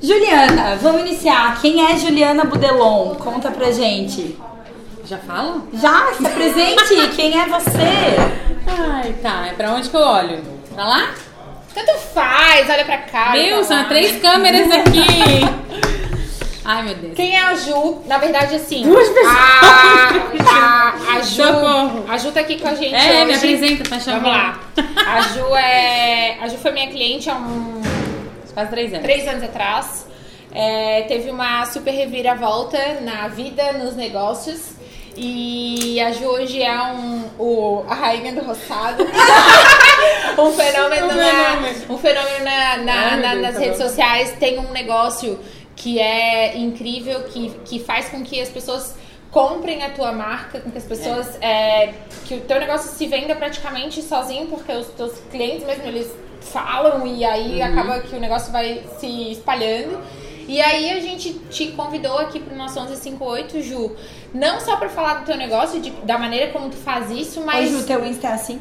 Juliana, vamos iniciar. Quem é Juliana Budelon? Conta pra gente. Já falo? Já, se apresente. Quem é você? Ai, tá. É pra onde que eu olho? Pra lá? Tanto faz, olha pra cá. Meu, são três câmeras aqui. Ai, meu Deus. Quem é a Ju? Na verdade, assim. Duas pessoas. A, a, a Ju. Socorro. A Ju tá aqui com a gente. É, hoje. me apresenta, tá chamando. Vamos lá. A Ju é. A Ju foi minha cliente há um, Quase três anos. três anos atrás. É, teve uma super reviravolta na vida, nos negócios. E a Ju hoje é um, o, a rainha do roçado. um fenômeno, na- um fenômeno na- na- na- nas tá redes sociais. Tem um negócio que é incrível, que, que faz com que as pessoas comprem a tua marca, com que as pessoas. é, que o teu negócio se venda praticamente sozinho, porque os teus clientes mesmo eles falam e aí acaba que o negócio vai se espalhando. E aí a gente te convidou aqui pro nosso 1158, Ju, não só pra falar do teu negócio, de- da maneira como tu faz isso, mas Oi, Ju, teu Insta é assim?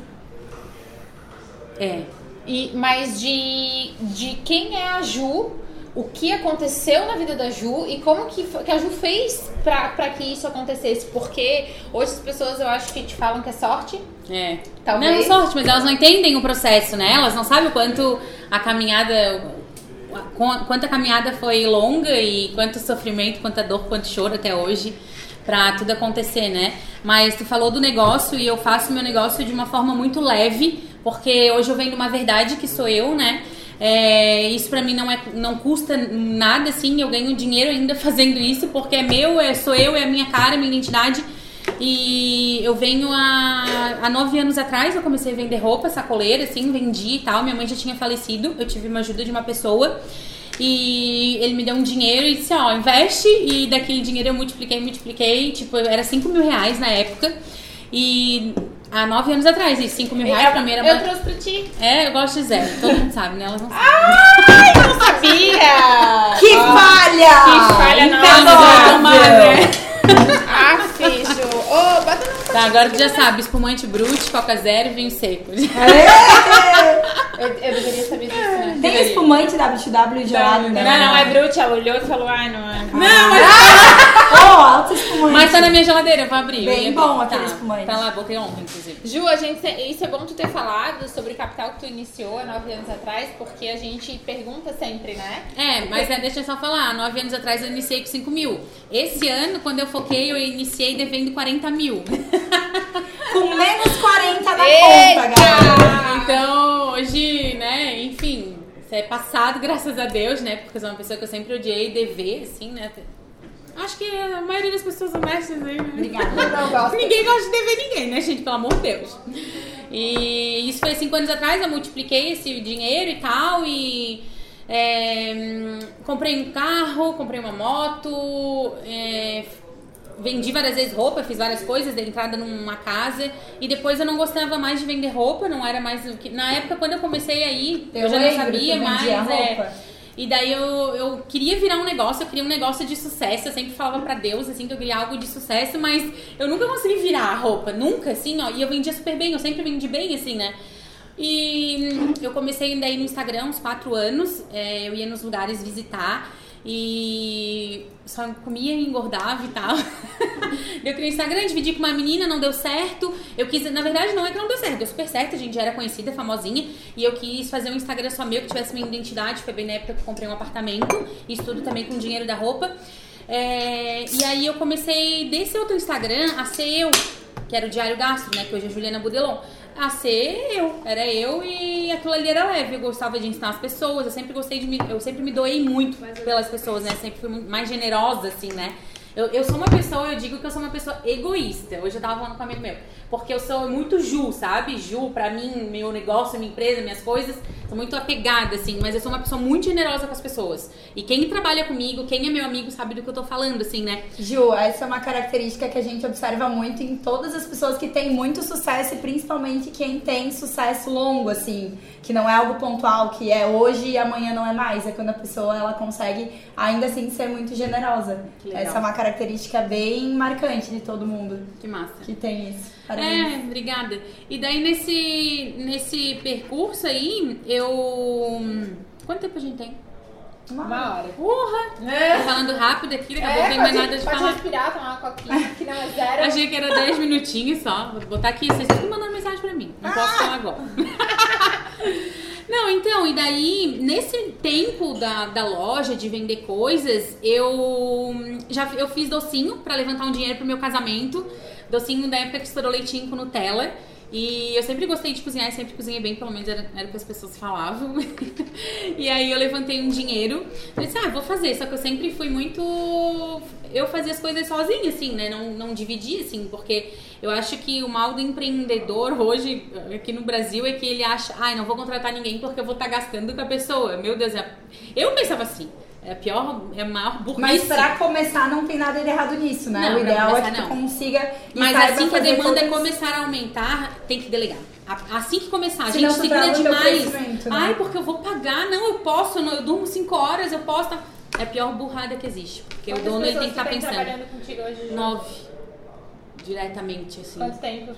É. e, mas de, de quem é a Ju, o que aconteceu na vida da Ju e como que, que a Ju fez pra, pra que isso acontecesse. Porque hoje as pessoas eu acho que te falam que é sorte. É. Talvez. Não é sorte, mas elas não entendem o processo, né? Elas não sabem o quanto a caminhada. qu- Quanto a caminhada foi longa e quanto sofrimento, quanta dor, quanto choro até hoje pra tudo acontecer, né? Mas tu falou do negócio e eu faço meu negócio de uma forma muito leve, porque hoje eu venho de uma verdade que sou eu, né? É, isso pra mim não, é, não custa nada, assim, eu ganho dinheiro ainda fazendo isso, porque é meu, é, sou eu, é a minha cara, é minha identidade. E eu venho há, há nove anos atrás, eu comecei a vender roupa, sacoleira, assim, vendi e tal. Minha mãe já tinha falecido, eu tive uma ajuda de uma pessoa. E ele me deu um dinheiro e disse, ó, investe. E daquele dinheiro eu multipliquei, multipliquei. Tipo, era 5 mil reais na época. E há nove anos atrás, e 5 mil reais pra mim era eu uma... trouxe pra ti. É, eu gosto de zero. Todo mundo sabe, né? Elas não sabem. Ai, não sabia! Que Ó, falha! que falha, não. Tomar, né? Ah, Ju. Ô, bota no Tá, agora tu já sabe. Espumante brute, coca zero e vinho seco. Aê! Eu, eu deveria saber disso, né? Tem espumante WTW gelado, né? Não, não, é Brute. Ela olhou e falou, ai, não é. Não, mas... Oh, alto espumante. Mas tá na minha geladeira, eu vou abrir. Bem bom aquele tá, espumante. Tá lá, botei ontem, inclusive. Ju, a gente, isso é bom tu ter falado sobre o capital que tu iniciou há nove anos atrás, porque a gente pergunta sempre, né? É, mas é, deixa eu só falar, nove anos atrás eu iniciei com 5 mil. Esse ano, quando eu foquei, eu iniciei devendo 40 mil. Com menos 40 na Eita! conta, galera. Então, hoje, né, enfim, isso é passado, graças a Deus, né? Porque eu sou uma pessoa que eu sempre odiei dever, assim, né? Acho que a maioria das pessoas honestas aí, né? Obrigada. Não gosto. Ninguém gosta de dever ninguém, né, gente? Pelo amor de Deus. E isso foi cinco anos atrás, eu multipliquei esse dinheiro e tal, e é, comprei um carro, comprei uma moto, é, vendi várias vezes roupa, fiz várias coisas, dei entrada numa casa, e depois eu não gostava mais de vender roupa, não era mais o que. Na época, quando eu comecei aí, eu, Eu já não sabia mais. é, e daí eu, eu queria virar um negócio, eu queria um negócio de sucesso. Eu sempre falava pra Deus, assim, que eu queria algo de sucesso, mas eu nunca consegui virar a roupa, nunca, assim, ó. E eu vendia super bem, eu sempre vendi bem, assim, né? E eu comecei daí no Instagram uns quatro anos, é, eu ia nos lugares visitar e só comia e engordava e tal. eu criei o Instagram, dividi com uma menina, não deu certo. Eu quis, na verdade, não é que não deu certo, deu super certo, a gente já era conhecida, famosinha. E eu quis fazer um Instagram só meu, que tivesse minha identidade. Foi bem na época que eu comprei um apartamento, isso tudo também com dinheiro da roupa. É, e aí eu comecei desse outro Instagram a ser eu, que era o Diário Gastro, né? Que hoje é Juliana Budelon. A ser eu, era eu e aquilo ali era leve. Eu gostava de ensinar as pessoas, eu sempre gostei de me. Eu sempre me doei muito pelas pessoas, né? Sempre fui muito mais generosa, assim, né? Eu, eu sou uma pessoa, eu digo que eu sou uma pessoa egoísta. Hoje eu tava falando com um amigo meu. Porque eu sou muito Ju, sabe? Ju, pra mim, meu negócio, minha empresa, minhas coisas, sou muito apegada, assim. Mas eu sou uma pessoa muito generosa com as pessoas. E quem trabalha comigo, quem é meu amigo, sabe do que eu tô falando, assim, né? Ju, essa é uma característica que a gente observa muito em todas as pessoas que têm muito sucesso e principalmente quem tem sucesso longo, assim, que não é algo pontual, que é hoje e amanhã não é mais. É quando a pessoa ela consegue ainda assim ser muito generosa. Que legal. Essa é uma característica bem marcante de todo mundo Que massa. que tem isso. Parabéns. É, obrigada. E daí nesse, nesse percurso aí, eu. Quanto tempo a gente tem? Uma hora. Porra! É. Tô falando rápido aqui, daqui a pouco É, não tem mais nada de pode falar. respirar, tomar uma coquinha, que não é zero. Achei que era 10 minutinhos só. Vou botar aqui, vocês estão mandando mensagem pra mim. Não posso falar agora. Não, então, e daí, nesse tempo da, da loja, de vender coisas, eu já eu fiz docinho pra levantar um dinheiro pro meu casamento. Docinho da época que estourou leitinho com Nutella. E eu sempre gostei de cozinhar, sempre cozinhei bem, pelo menos era, era o que as pessoas falavam. e aí eu levantei um dinheiro. Eu disse, ah, vou fazer. Só que eu sempre fui muito. Eu fazia as coisas sozinha, assim, né? Não, não dividia, assim, porque eu acho que o mal do empreendedor hoje, aqui no Brasil, é que ele acha, ai, não vou contratar ninguém porque eu vou estar gastando com a pessoa. Meu Deus, é... eu pensava assim. É a pior, é a maior burrice. Mas pra começar, não tem nada de errado nisso, né? Não, o ideal é começar, que tu não. consiga Mas assim que a demanda todas- começar a aumentar, tem que delegar. Assim que começar, a gente segura demais. né? Ai, porque eu vou pagar. Não, eu posso, eu não- eu durmo 5 horas, eu posso. tá? É a pior burrada que existe. Porque Quantas o dono ele tem que estar têm pensando. trabalhando contigo hoje? Ju? Nove. Diretamente, assim. Quanto tempo?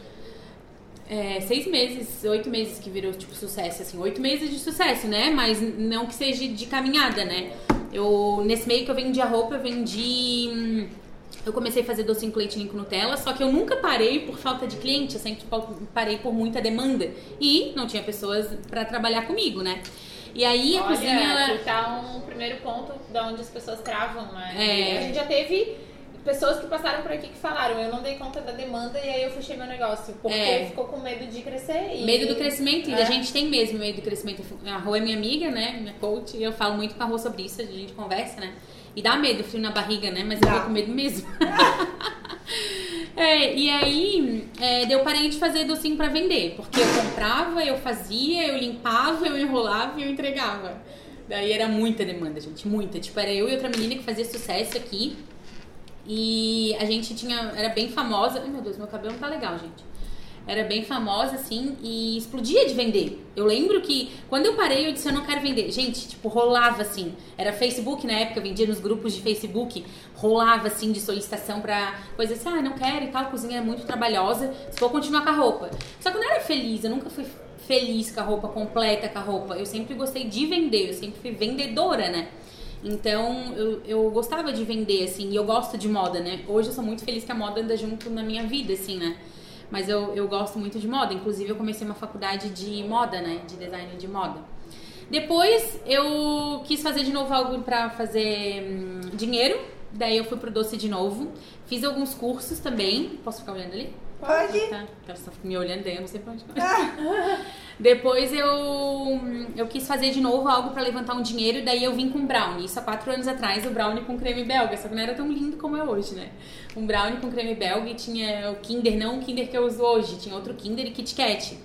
É, seis meses, oito meses que virou, tipo, sucesso, assim. Oito meses de sucesso, né? Mas não que seja de caminhada, né? Eu, nesse meio que eu vendi a roupa, eu vendi... hum, Eu comecei a fazer docinho com leite ninho com Nutella, só que eu nunca parei por falta de cliente, eu sempre pa- parei por muita demanda. E não tinha pessoas pra trabalhar comigo, né? E aí a Olha, cozinha, ela... aqui tá um primeiro ponto da onde as pessoas travam, né? É. A gente já teve pessoas que passaram por aqui que falaram, eu não dei conta da demanda e aí eu fechei meu negócio. Porque É. ficou com medo de crescer. E... Medo do crescimento, e É. a gente tem mesmo medo do crescimento. A Rô é minha amiga, né? Minha coach, e eu falo muito com a Rô sobre isso, a gente conversa, né? E dá medo, frio na barriga, né? Mas eu Dá. tô com medo mesmo. É, e aí, é, eu parei de fazer docinho pra vender, porque eu comprava, eu fazia, eu limpava, eu enrolava e eu entregava. Daí era muita demanda, gente, muita. Tipo, era eu e outra menina que fazia sucesso aqui. E a gente tinha, era bem famosa. Ai meu Deus, meu cabelo não tá legal, gente. Era bem famosa, assim, e explodia de vender. Eu lembro que quando eu parei, eu disse, eu não quero vender. Gente, tipo, rolava assim. Era Facebook na época, vendia nos grupos de Facebook, rolava assim de solicitação pra coisa assim, ah, não quero e tal, cozinha é muito trabalhosa, se for continuar com a roupa. Só que eu não era feliz, eu nunca fui feliz com a roupa, completa com a roupa. Eu sempre gostei de vender, eu sempre fui vendedora, né? Então, eu, eu gostava de vender, assim, e eu gosto de moda, né? Hoje eu sou muito feliz que a moda anda junto na minha vida, assim, né? Mas eu, eu gosto muito de moda. Inclusive, eu comecei uma faculdade de moda, né? De design de moda. Depois, eu quis fazer de novo algo pra fazer hum, dinheiro. Daí, eu fui pro doce de novo. Fiz alguns cursos também. Posso ficar olhando ali? Pode. Tá, ela só fica me olhando daí, eu não sei pra onde vai. Depois eu, eu quis fazer de novo algo pra levantar um dinheiro, daí eu vim com brownie. Isso há quatro anos atrás, o brownie com creme belga, só que não era tão lindo como é hoje, né? Um brownie com creme belga e tinha o Kinder, não o Kinder que eu uso hoje, tinha outro Kinder e Kit Kat.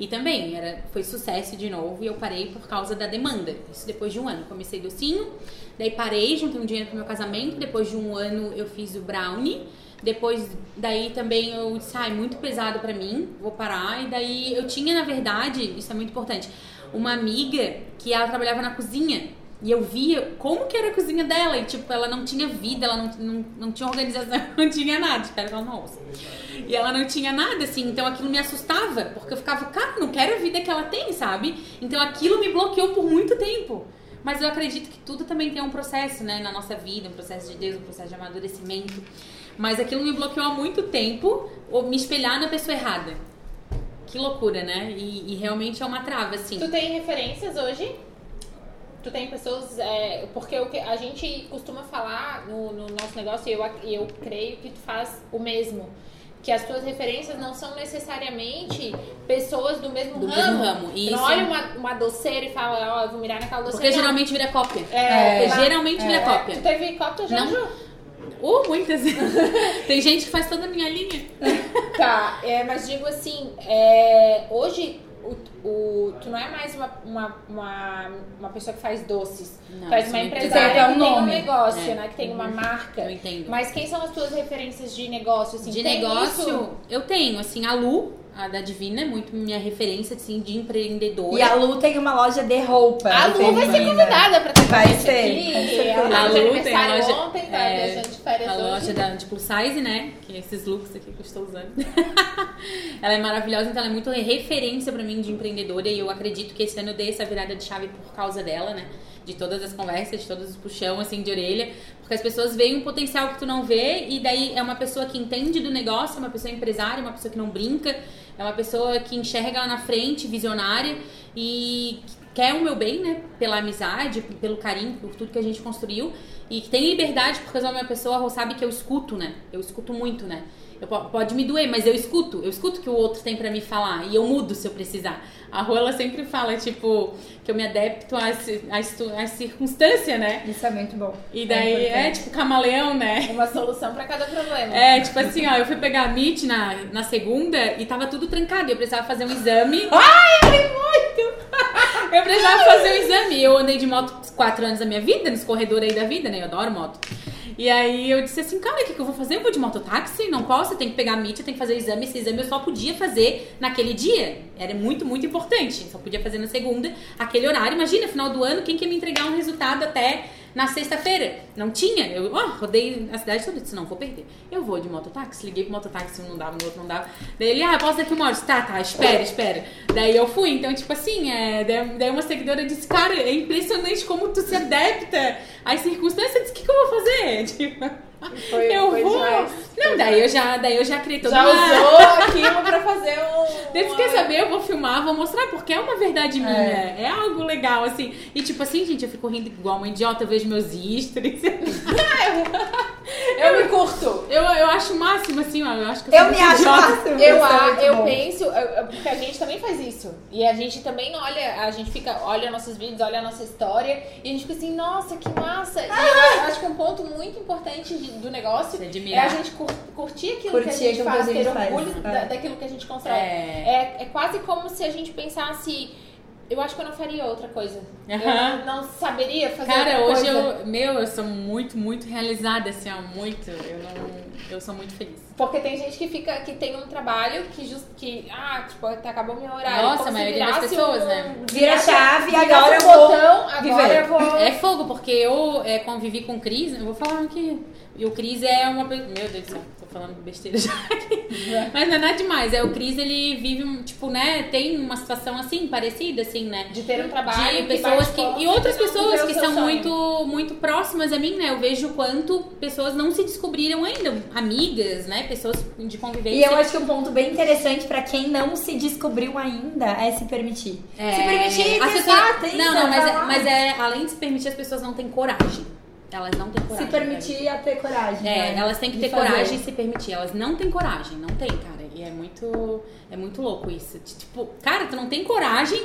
E também era, foi sucesso de novo e eu parei por causa da demanda. Isso depois de um ano. Comecei docinho, daí parei, juntei um dinheiro pro meu casamento. Depois de um ano eu fiz o brownie. Depois, daí também eu disse, ai, muito pesado pra mim, vou parar. E daí eu tinha, na verdade, isso é muito importante, uma amiga que ela trabalhava na cozinha. E eu via como que era a cozinha dela. E, tipo, ela não tinha vida, ela não, não, não tinha organização, não tinha nada. Espero que ela não ouça. E ela não tinha nada, assim. Então aquilo me assustava. Porque eu ficava, cara, não quero a vida que ela tem, sabe? Então aquilo me bloqueou por muito tempo. Mas eu acredito que tudo também tem um processo, né? Na nossa vida, um processo de Deus, um processo de amadurecimento. Mas aquilo me bloqueou há muito tempo, me espelhar na pessoa errada. Que loucura, né? E, e realmente é uma trava, assim. Tu tem referências hoje? Tu tem pessoas. é, porque o que a gente costuma falar no, no nosso negócio, e eu, eu creio que tu faz o mesmo. Que as tuas referências não são necessariamente pessoas do mesmo Do ramo. mesmo ramo, isso. não olha uma, uma doceira e fala, ó, eu vou mirar naquela doceira. Porque geralmente vira cópia. É, Porque lá- geralmente vira é, cópia. Tu teve cópia já, Não. Uh, muitas. Tem gente que faz toda a minha linha. Tá, é, mas digo assim, é, hoje o, o- tu não é mais uma, uma, uma, uma pessoa que faz doces. Não, sou uma uma empresária que Tem um tem um negócio, É. né? Que tem uma marca. Eu entendo. Mas quem são as tuas referências de negócio? Assim, de negócio, isso? eu tenho, assim, a Lu, a da Divina, é muito minha referência, assim, de empreendedora. E a Lu tem uma loja de roupa. A Lu vai ser convidada pra ter Vai ser, aqui. certeza. Ela A Lu tem a aniversário loja- ontem, tá é, viajando de férias A hoje. loja da, de plus size, né? Que é esses looks aqui que eu estou usando. ela é maravilhosa, então ela é muito referência pra mim de empreendedora. E eu acredito que esse ano eu dei essa virada de chave por causa dela, né? De todas as conversas, de todos os puxão, assim, de orelha, porque as pessoas veem um potencial que tu não vê, e daí é uma pessoa que entende do negócio, é uma pessoa empresária, uma pessoa que não brinca, é uma pessoa que enxerga lá na frente, visionária, e quer o meu bem, né? Pela amizade, pelo carinho, por tudo que a gente construiu. E que tem liberdade, porque eu uma pessoa sabe que eu escuto, né? Eu escuto muito, né? Eu, pode me doer, mas eu escuto. Eu escuto o que o outro tem para me falar. E eu mudo se eu precisar. A Rua, ela sempre fala, tipo, que eu me às, às circunstâncias, né? Isso é muito bom. E daí é, é tipo camaleão, né? Uma solução para cada problema. É, tipo assim, ó, eu fui pegar a MIT na, na segunda e tava tudo trancado. Eu precisava fazer um exame. Ai, eu muito! eu precisava fazer um exame. Eu andei de moto quatro anos da minha vida, nos corredores aí da vida, né? Eu adoro moto. E aí eu disse assim, cara, o que, que eu vou fazer? Eu vou de mototáxi? Não posso, tenho que pegar a MIT, tenho que fazer o exame. Esse exame eu só podia fazer naquele dia. Era muito, muito importante. Só podia fazer na segunda, aquele horário. Imagina, final do ano, quem quer me entregar um resultado até na sexta-feira, não tinha. Eu oh, rodei a cidade toda. Disse, não, vou perder. Eu vou de mototáxi. Liguei pro mototáxi, um não dava, no outro não dava. Daí ele, ah, posso daqui uma hora. Tá, tá, espera, espera. Daí eu fui. Então, tipo assim, é, daí uma seguidora disse, cara, é impressionante como tu se adapta às circunstâncias. Eu disse, o que, que eu vou fazer? Tipo... Foi, eu foi vou. Demais. Não, daí eu já, daí eu já criei Já uma... usou aquilo pra fazer um. Daí quer saber, eu vou filmar, vou mostrar, porque é uma verdade minha. É. é. algo legal, assim. E tipo assim, gente, eu fico rindo igual uma idiota, eu vejo meus stories. eu me curto. Eu, eu acho o máximo, assim, ó. Eu acho que eu, eu me acho máximo. Eu, eu, eu penso, porque a gente também faz isso. E a gente também olha, a gente fica, olha nossos vídeos, olha a nossa história, e a gente fica assim, nossa, que massa. E ah! eu acho que um ponto muito importante de do negócio é a gente curtir aquilo curtir que a gente faz, ter orgulho é. daquilo que a gente constrói. É. é. É, quase como se a gente pensasse. Eu acho que eu não faria outra coisa. Uhum. Eu não, saberia fazer Cara, outra hoje eu. Meu, eu sou muito, muito realizada, assim, ó, muito. Eu não. Eu sou muito feliz. Porque tem gente que fica, que tem um trabalho que just, que, ah, tipo, acabou meu horário. Nossa, a maioria das pessoas, um, né? Vira a chave e agora eu vou botão, agora eu vou... É fogo, porque eu é, convivi com o Cris, eu vou falar aqui. E o Cris é uma. Meu Deus do céu, falando besteira já aqui. Mas não é nada demais. É, o Cris, ele vive, tipo, né? Tem uma situação assim, parecida, assim, né? De ter um trabalho. De pessoas que. e outras pessoas que são muito, muito próximas a mim, né? Eu vejo o quanto pessoas não se descobriram ainda. Amigas, né? Pessoas de convivência. E eu acho que um ponto bem interessante pra quem não se descobriu ainda é se permitir. É... Se permitir, testar, pessoa... Não, não, mas, é, mas é, além de se permitir, as pessoas não têm coragem. Elas não têm coragem. Se permitir a ter coragem. É, né? elas têm que ter fazer. coragem e se permitir. Elas não têm coragem, não tem, cara. E é muito, é muito louco isso. Tipo, cara, tu não tem coragem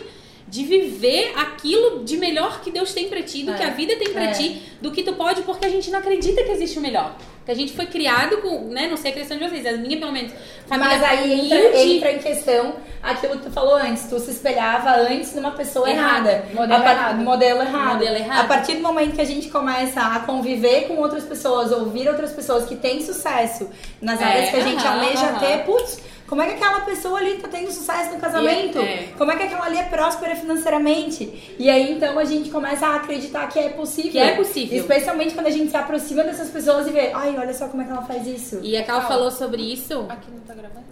de viver aquilo de melhor que Deus tem pra ti, do é, que a vida tem pra é. ti, do que tu pode, porque a gente não acredita que existe o melhor. Que a gente foi criado com, né, não sei a questão de vocês, a minha pelo menos, família Mas aí entra, entra, em questão aquilo que tu falou antes, tu se espelhava antes numa pessoa errada. errada. Modelo, errado. modelo errado. Modelo errado. A partir do momento que a gente começa a conviver com outras pessoas, ouvir outras pessoas que têm sucesso nas é, áreas que a gente almeja ter, putz, como é que aquela pessoa ali tá tendo sucesso no casamento? É. Como é que aquela ali é próspera financeiramente? E aí então a gente começa a acreditar que é possível. Que é possível. Especialmente quando a gente se aproxima dessas pessoas e vê, ai, olha só como é que ela faz isso. E a Cal falou sobre isso. Aqui não tá gravando?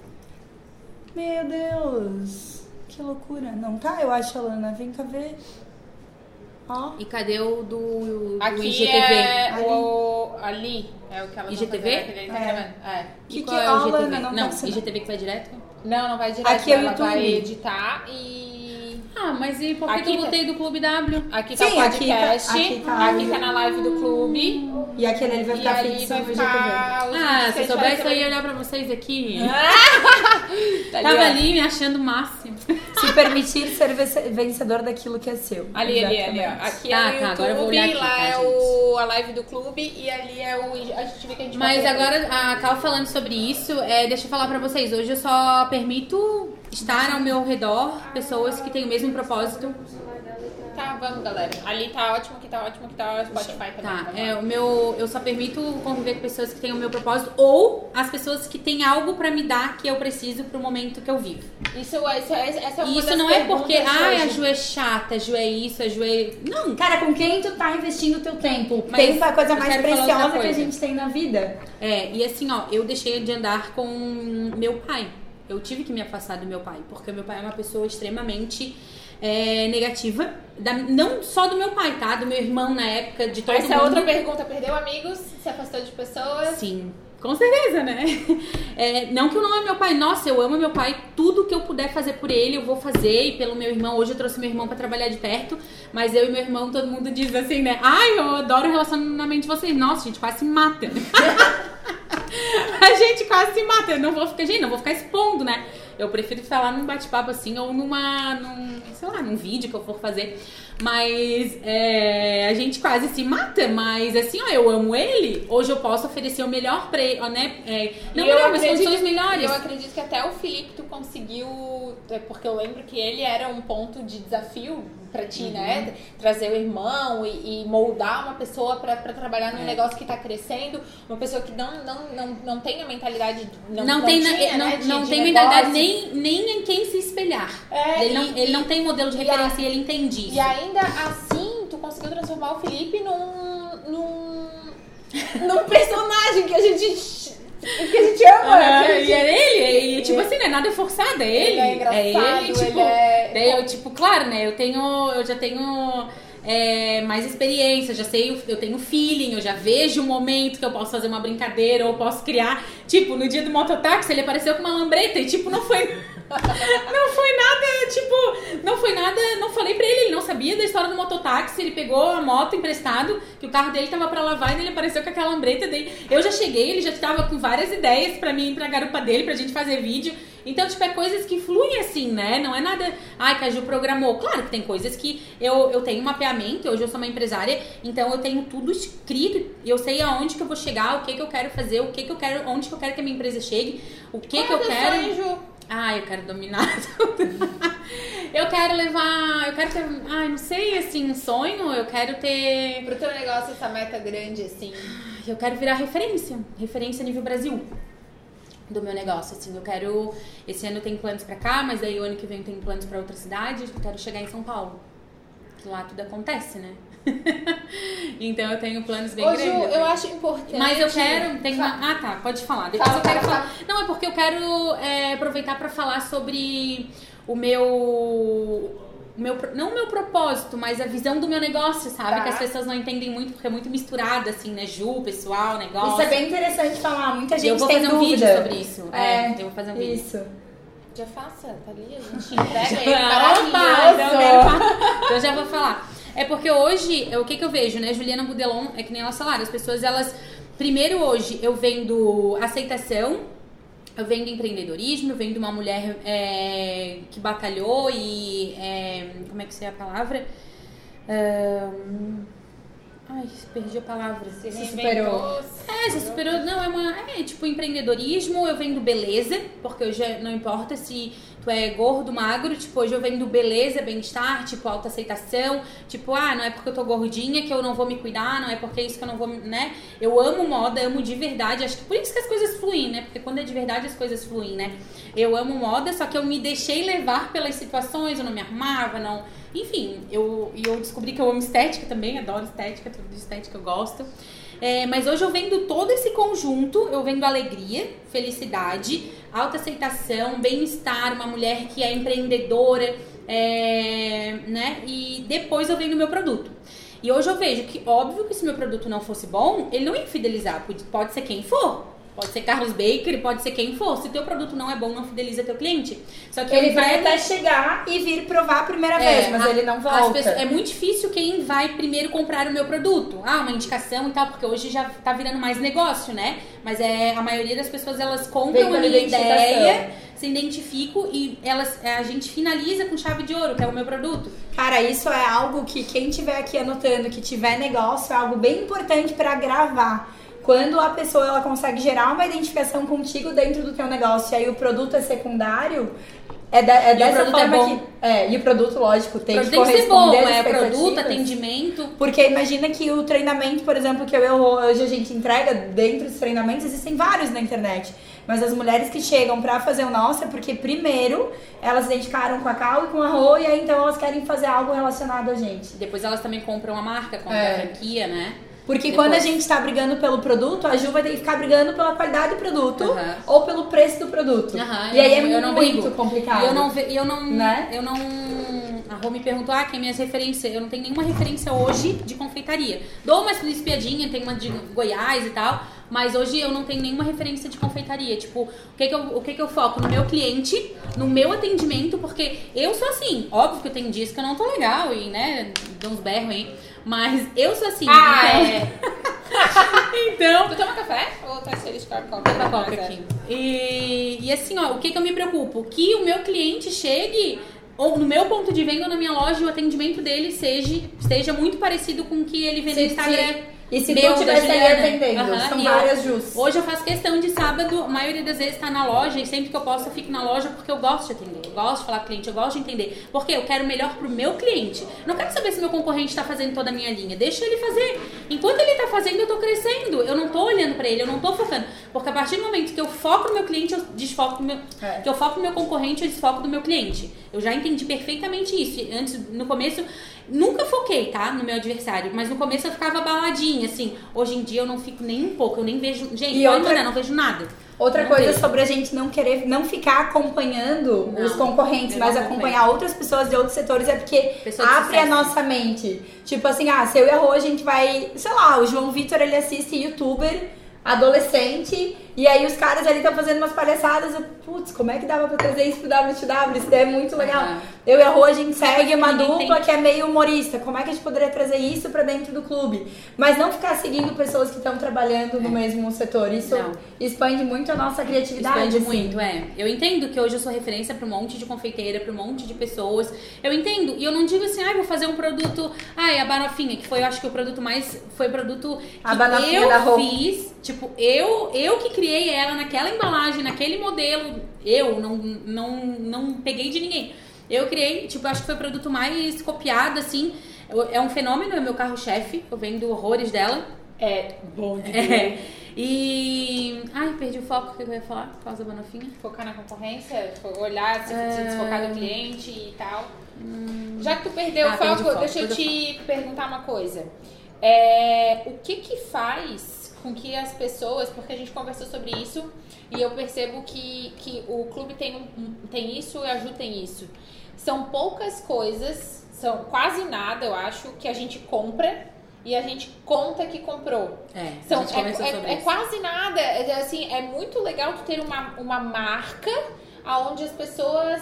Meu Deus. Que loucura. Não tá? Eu acho, Alana. Vem cá ver. Ó. E cadê o do, do Aqui IGTV? É o ali. É o que ela IGTV? Tá é. é. Que, que, qual é o IGTV? Não, não IGTV que vai direto? Não, não vai direto. Aqui é o ela YouTube. vai editar e ah, mas e por que, que eu tá- botei do Clube W? Aqui tá Sim, o podcast, aqui tá, aqui, tá, aqui tá na live do clube. E aquele ele vai ficar fixo no IGTV. Ah, se eu soubesse, eu ia olhar pra vocês aqui. tá Tava ali me achando o máximo. Se permitir ser vencedor daquilo que é seu. Ali, ali, ali. Ó. Aqui tá, é o YouTube, tá, agora eu vou olhar aqui, lá tá, é o, a live do clube e ali é o... A gente vê que a gente Mas agora, a Cal falando sobre isso, é, deixa eu falar pra vocês. Hoje eu só permito estar ao meu redor pessoas que têm o mesmo propósito. Tá, vamos, galera. Ali tá ótimo, que tá ótimo, que tá o Spotify também. Tá, é, o meu, eu só permito conviver com pessoas que têm o meu propósito ou as pessoas que têm algo para me dar que eu preciso pro momento que eu vivo. Isso, isso, essa é uma Isso não é porque, ah, a Ju é chata, a Ju é isso, a Ju é... Não. Cara, com quem tu tá investindo o teu tempo? Mas tempo é a coisa mais preciosa que a gente tem na vida. É, e assim, ó, eu deixei de andar com meu pai. Eu tive que me afastar do meu pai, porque meu pai é uma pessoa extremamente é, negativa. da- não só do meu pai, tá? Do meu irmão na época, de todo Essa é mundo. outra pergunta. Perdeu amigos? Se afastou de pessoas? Sim, com certeza, né? É, não que eu não ame meu pai, nossa, eu amo meu pai, tudo que eu puder fazer por ele, eu vou fazer, e pelo meu irmão, hoje eu trouxe meu irmão pra trabalhar de perto, mas eu e meu irmão, todo mundo diz assim, né? Ai, eu adoro o relacionamento de vocês, nossa, a gente quase se mata. a gente quase se mata, eu não vou ficar, gente, não vou ficar expondo, né? Eu prefiro estar lá num bate-papo assim, ou numa, num, sei lá, num vídeo que eu for fazer. Mas é, a gente quase se mata, mas assim, ó, eu amo ele. Hoje eu posso oferecer o melhor pra ele, ó, né? É, não melhor, mas condições melhores. Eu acredito que até o Felipe tu conseguiu, é, porque eu lembro que ele era um ponto de desafio pra ti, Uhum. né? Trazer o irmão e, e moldar uma pessoa pra, pra trabalhar num É. negócio que tá crescendo, uma pessoa que não, não, não, não tem a mentalidade, não, Não, tem, na- tinha, não, né, de- não de tem mentalidade nem, nem em quem se espelhar. É, ele, não, e- ele não tem modelo de e a- referência e ele entende isso. E ainda assim, tu conseguiu transformar o Felipe num. num. num personagem que a gente. Que a gente ama, a e é ele, e tipo assim, não é nada forçado, é ele. Ele é engraçado, ele, tipo, ele é- daí eu, tipo, claro, né? Eu tenho. Eu já tenho é, mais experiência, já sei, eu tenho feeling, eu já vejo o momento que eu posso fazer uma brincadeira ou posso criar. Tipo, no dia do mototáxi, ele apareceu com uma lambreta e, tipo, não foi. Não foi nada, tipo, não foi nada, não falei pra ele, ele não sabia da história do mototáxi, ele pegou a moto emprestado, que o carro dele tava pra lavar e ele apareceu com aquela lambreta daí. Eu já cheguei, ele já tava com várias ideias pra mim pra garupa dele, pra gente fazer vídeo. Então, tipo, é coisas que fluem assim, né? Não é nada, ai, que a Ju programou. Claro que tem coisas que eu, eu tenho um mapeamento, hoje eu sou uma empresária, então eu tenho tudo escrito, eu sei aonde que eu vou chegar, o que que eu quero fazer, o que que eu quero, onde que eu quero que a minha empresa chegue, o que Qual que eu quero. sonho, Ju? Ah, eu quero dominar tudo. eu quero levar. Eu quero ter. Ai, não sei, assim, um sonho. Eu quero ter. Pro teu negócio, essa meta grande, assim. Eu quero virar referência. Referência nível Brasil. Do meu negócio, assim. Eu quero. Esse ano tem planos pra cá, mas daí o ano que vem tem planos pra outra cidade. Eu quero chegar em São Paulo. Que lá tudo acontece, né? então eu tenho planos bem Ô, Ju, grandes. eu acho importante. Mas eu quero. Tem uma, ah, tá, pode falar. Depois Fala, eu quero fala, falar. Não, é porque eu quero é, aproveitar pra falar sobre o meu. Meu não o meu propósito, mas a visão do meu negócio, sabe? Tá. Que as pessoas não entendem muito, porque é muito misturado, assim, né? Ju, pessoal, negócio. Isso é bem interessante falar. Muita gente eu vou tem fazer um dúvida. vídeo sobre isso. É, É, eu vou fazer um vídeo. Isso. Já faça, tá ali, a gente entrega ele. Opa, então, eu falar. Então eu já vou falar. É porque hoje, é o que que eu vejo, né? Juliana Budelon, é que nem ela falaram, as pessoas, elas... Primeiro hoje, eu vendo aceitação, eu vendo empreendedorismo, eu vendo uma mulher é, que batalhou e... é, como é que é a palavra? Ahn, ai, perdi a palavra. Se Se reinventou. É, já superou. Não, é uma. É tipo empreendedorismo, eu vendo beleza, porque hoje é- não importa se tu é gordo, magro, tipo, hoje eu vendo beleza, bem-estar, tipo, autoaceitação, tipo, ah, não é porque eu tô gordinha que eu não vou me cuidar, não é porque é isso que eu não vou, né? Eu amo moda, amo de verdade, acho que por isso que as coisas fluem, né? Porque quando é de verdade as coisas fluem, né? Eu amo moda, só que eu me deixei levar pelas situações, eu não me arrumava, não. Enfim, eu, eu descobri que eu amo estética também, adoro estética, tudo de estética eu gosto. É, mas hoje eu vendo todo esse conjunto, eu vendo alegria, felicidade, autoaceitação, bem-estar, uma mulher que é empreendedora, é, né? E depois eu vendo meu produto. E hoje eu vejo que, óbvio que se meu produto não fosse bom, ele não ia fidelizar. Pode ser quem for. Pode ser Carlos Baker, pode ser quem for. Se teu produto não é bom, não fideliza teu cliente. Só que Ele vai até chegar e vir provar a primeira é, vez, mas a- ele não volta. pessoas- é muito difícil quem vai primeiro comprar o meu produto. Ah, uma indicação e tal, porque hoje já tá virando mais negócio, né? Mas é a maioria das pessoas elas Vem compram a minha ideia, se identificam e elas a gente finaliza com chave de ouro, que é o meu produto. Cara, isso é algo que quem tiver aqui anotando, que tiver negócio, é algo bem importante pra gravar. Quando a pessoa ela consegue gerar uma identificação contigo dentro do teu negócio e aí o produto é secundário, é, da- é o dessa produto é forma bom. que. É, e o produto, lógico, tem que produto tem que ser bom, corresponder é produto, atendimento. Porque imagina que o treinamento, por exemplo, que eu hoje a gente entrega, dentro dos treinamentos, existem vários na internet. Mas as mulheres que chegam pra fazer o nosso é porque, primeiro, elas se identificaram com a Cal e com a Rô, e aí então elas querem fazer algo relacionado a gente. Depois elas também compram a marca, compram É. a franquia, né? Porque Depois. quando a gente tá brigando pelo produto, a Ju vai ter que ficar brigando pela qualidade do produto Aham. ou pelo preço do produto. Aham, e aí é eu muito complicado. E eu não, eu não, Né? eu não, a Rô me perguntou, ah, quem é minhas referências? Eu não tenho nenhuma referência hoje de confeitaria. Dou umas espiadinha, tem uma de Goiás e tal, mas hoje eu não tenho nenhuma referência de confeitaria. Tipo, o que que eu, o que que eu foco? No meu cliente, no meu atendimento, porque eu sou assim. Óbvio que eu tenho dias que eu não tô legal e, né, dou uns berros aí. Mas eu sou assim. Ah, então... é. então, Tu toma café? Ou tá cheio de coca? coca aqui. E, e assim, ó, o que, que eu me preocupo? Que o meu cliente chegue, ou no meu ponto de venda ou na minha loja, o atendimento dele seja, esteja muito parecido com o que ele vê no Instagram. E se meu, tu tivesse Juliana. atendendo, Aham, são eu- várias jus. Hoje eu faço questão de sábado, a maioria das vezes tá na loja e sempre que eu posso eu fico na loja porque eu gosto de atender, eu gosto de falar com o cliente, eu gosto de entender. Porque eu quero o melhor pro meu cliente. Não quero saber se meu concorrente tá fazendo toda a minha linha, deixa ele fazer. Enquanto ele tá fazendo, eu tô crescendo. Eu não tô olhando pra ele, eu não tô focando. Porque a partir do momento que eu foco no meu cliente, eu desfoco do meu. É. Que eu foco no meu concorrente, eu desfoco do meu cliente. Eu já entendi perfeitamente isso. Antes, no começo, nunca foquei, tá? No meu adversário. Mas no começo eu ficava baladinha, assim. Hoje em dia eu não fico nem um pouco, eu nem vejo. Gente, E outra- mandar, não vejo nada. Outra Não coisa vejo. sobre a gente não querer, não ficar acompanhando Não, os concorrentes, mas acompanhar outras pessoas de outros setores é porque abre a nossa mente. Tipo assim, ah, se eu e a Rô, a gente vai, sei lá, o João Vitor ele assiste youtuber adolescente e aí os caras ali estão fazendo umas palhaçadas. Eu, putz, como é que dava pra trazer isso pro WTW? Isso daí é muito legal. Aham. Eu e a Rô, a gente segue coisa uma dupla que é meio humorista. Como é que a gente poderia trazer isso pra dentro do clube? Mas não ficar seguindo pessoas que estão trabalhando no mesmo setor. Isso Não. expande muito a nossa criatividade. Expande assim. muito, é. Eu entendo que hoje eu sou referência pra um monte de confeiteira, pra um monte de pessoas. Eu entendo. E eu não digo assim, ai, vou fazer um produto. Ai, a banofinha, que foi, eu acho que o produto mais. Foi o produto que A eu da Rô. fiz. Tipo, eu, eu que criei ela naquela embalagem, naquele modelo. Eu não, não, não peguei de ninguém. Eu criei, tipo, acho que foi o produto mais copiado, assim. É um fenômeno, é meu carro-chefe. Eu vendo horrores dela. É bom de É. E. Ai, perdi o foco. O que eu ia falar por causa da banofinha? Focar na concorrência, olhar, se, se desfocar do cliente e tal. Já que tu perdeu Ah, o foco, o foco, deixa eu te perguntar uma coisa. É, o que que faz com que as pessoas, porque a gente conversou sobre isso e eu percebo que, que o clube tem, tem isso e a Ju tem isso. São poucas coisas, são quase nada, eu acho, que a gente compra e a gente conta que comprou. É, São, gente é, é- é quase nada. É, é assim, é muito legal tu ter uma, uma marca onde as pessoas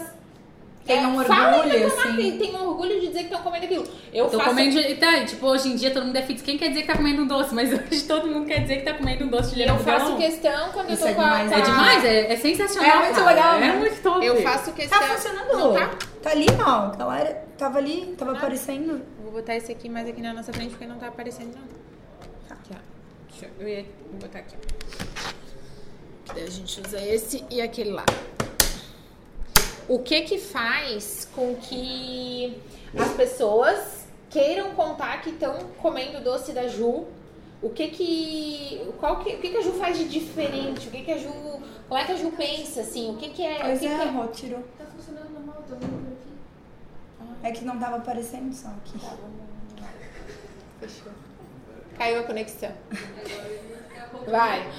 Tem é, um orgulho, marca assim. tem um orgulho de dizer que estão comendo aquilo. Eu Tô faço comendo. e Tá, tipo, hoje em dia todo mundo é fitness. Quem quer dizer que tá comendo um doce? Mas hoje todo mundo quer dizer que tá comendo um doce de e eu faço questão quando Isso eu é tô com a, demais, com a- É demais, é, é sensacional. É muito cara. legal, É né? muito top. Eu faço questão. Tá funcionando. Não tá? Tá ali, ó. A galera tava ali, tava aparecendo. Vou botar esse aqui mais aqui na nossa frente porque não tá aparecendo não. Aqui, ó. Deixa eu, eu ia botar aqui, ó. A gente usa esse e aquele lá. O que que faz com que as pessoas queiram contar que estão comendo doce da Ju? O que que, qual que, o que que a Ju faz de diferente? O que que a Ju, como é que a Ju pensa assim? O que que é? o Pois que é, que Rô, tirou. Tá funcionando normal, tô vendo aqui. É que não tava aparecendo só aqui. Fechou. Caiu a conexão. Vai.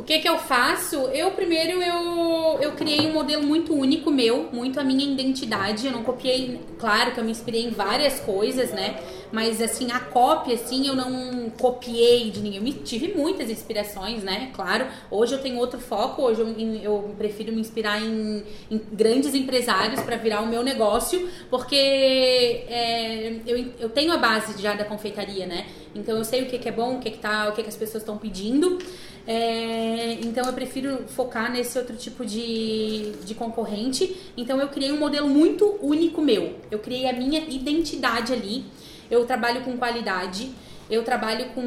O que que eu faço? Eu primeiro eu, eu criei um modelo muito único meu, muito a minha identidade. Eu não copiei, claro que eu me inspirei em várias coisas, né? Mas assim, a cópia, assim, eu não copiei de ninguém. Eu tive muitas inspirações, né? Claro. Hoje eu tenho outro foco, hoje eu, eu prefiro me inspirar em, em grandes empresários para virar o meu negócio, porque é, eu, eu tenho a base já da confeitaria, né? Então eu sei o que, que é bom, o que, que, tá, o que, que as pessoas estão pedindo. É, então eu prefiro focar nesse outro tipo de, de concorrente. Então eu criei um modelo muito único meu. Eu criei a minha identidade ali. Eu trabalho com qualidade. Eu trabalho com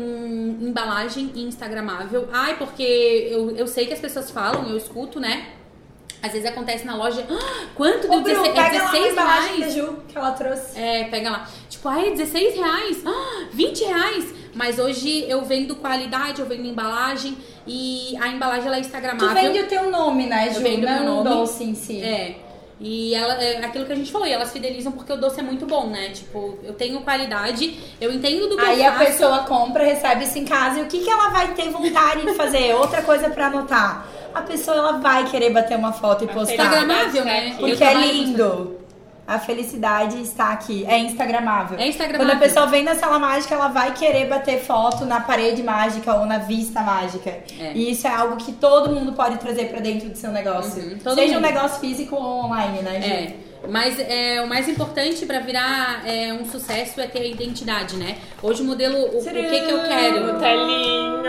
embalagem instagramável. Ai, porque eu, eu sei que as pessoas falam, eu escuto, né? Às vezes acontece na loja. "Ah, quanto deu Ô, Bru, 16, é pega lá a 16 embalagem da reais? Ju que ela trouxe. É, pega lá. Tipo, ai, 16 reais, ah, 20 reais. Mas hoje eu vendo qualidade, eu vendo embalagem e a embalagem ela é Tu instagramável. vende o teu nome, né, Ju? Eu vendo não meu o nome. doce em si. É. E ela, é aquilo que a gente falou, e elas fidelizam porque o doce é muito bom, né? Tipo, eu tenho qualidade, eu entendo do que Aí eu a faço. pessoa compra, recebe isso em casa e o que, que ela vai ter vontade de fazer? Outra coisa pra anotar. A pessoa ela vai querer bater uma foto e postar. Instagramável, né? Porque é lindo. A felicidade está aqui. É instagramável. É instagramável. Quando a pessoa vem na sala mágica, ela vai querer bater foto na parede mágica ou na vista mágica. É. E isso é algo que todo mundo pode trazer pra dentro do seu negócio. Uhum, Seja um mundo. negócio físico ou online, né, Gi? É, mas é, o mais importante pra virar é, um sucesso é ter a identidade, né? Hoje o modelo, o, o que que eu quero? Telinho.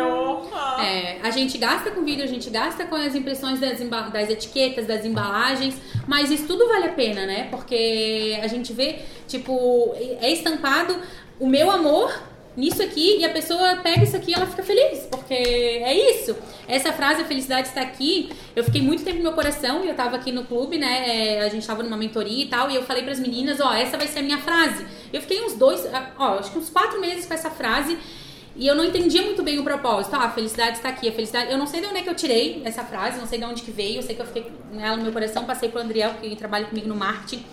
É, a gente gasta com vídeo, a gente gasta com as impressões das, das etiquetas, das embalagens, mas isso tudo vale a pena, né? Porque a gente vê, tipo, é estampado o meu amor nisso aqui e a pessoa pega isso aqui e ela fica feliz, porque é isso. Essa frase, a felicidade está aqui, eu fiquei muito tempo no meu coração e eu tava aqui no clube, né? é, a gente tava numa mentoria e tal, e eu falei pras meninas, ó, essa vai ser a minha frase. Eu fiquei uns dois, ó, acho que uns quatro meses com essa frase. E eu não entendia muito bem o propósito. Ah, a felicidade está aqui, a felicidade. Eu não sei de onde é que eu tirei essa frase, não sei de onde que veio. Eu sei que eu fiquei com ela no meu coração, passei pro Andriel, que trabalha comigo no marketing.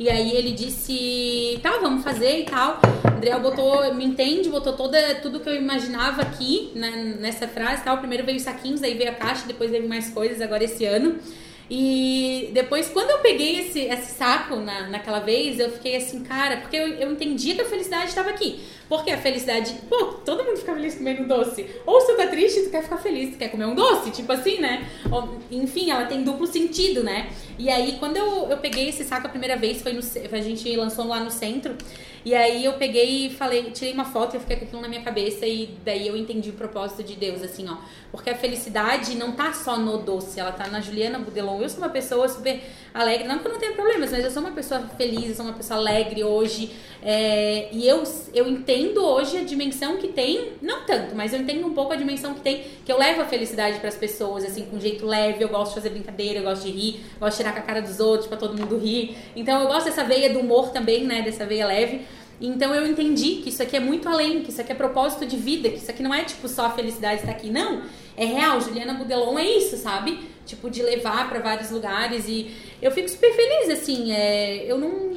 E aí ele disse, tá, vamos fazer e tal. O Andriel botou, me entende, botou toda, tudo que eu imaginava aqui né, nessa frase tal. Primeiro veio os saquinhos, aí veio a caixa, depois veio mais coisas agora esse ano. E depois, quando eu peguei esse, esse saco na, naquela vez, eu fiquei assim, cara, porque eu, eu entendi que a felicidade estava aqui. Porque a felicidade, pô, todo mundo fica feliz comendo doce. Ou se tu tá triste, tu quer ficar feliz, tu quer comer um doce, tipo assim, né? Ou, enfim, ela tem duplo sentido, né? E aí, quando eu, eu peguei esse saco a primeira vez, foi no, a gente lançou lá no centro. E aí eu peguei e falei, tirei uma foto e eu fiquei com aquilo na minha cabeça e daí eu entendi o propósito de Deus, assim, ó. Porque a felicidade não tá só no doce, ela tá na Juliana Budelon. Eu sou uma pessoa super alegre, não que eu não tenha problemas, mas eu sou uma pessoa feliz, eu sou uma pessoa alegre hoje. é, e eu, eu entendo hoje a dimensão que tem, não tanto, mas eu entendo um pouco a dimensão que tem, que eu levo a felicidade pras pessoas, assim, com um jeito leve, eu gosto de fazer brincadeira, eu gosto de rir, gosto de tirar com a cara dos outros pra todo mundo rir. Então eu gosto dessa veia do humor também, né, dessa veia leve. Então eu entendi que isso aqui é muito além, que isso aqui é propósito de vida, que isso aqui não é tipo só a felicidade estar aqui, não. É real, Juliana Budelon é isso, sabe? Tipo, de levar pra vários lugares e eu fico super feliz, assim, é, eu não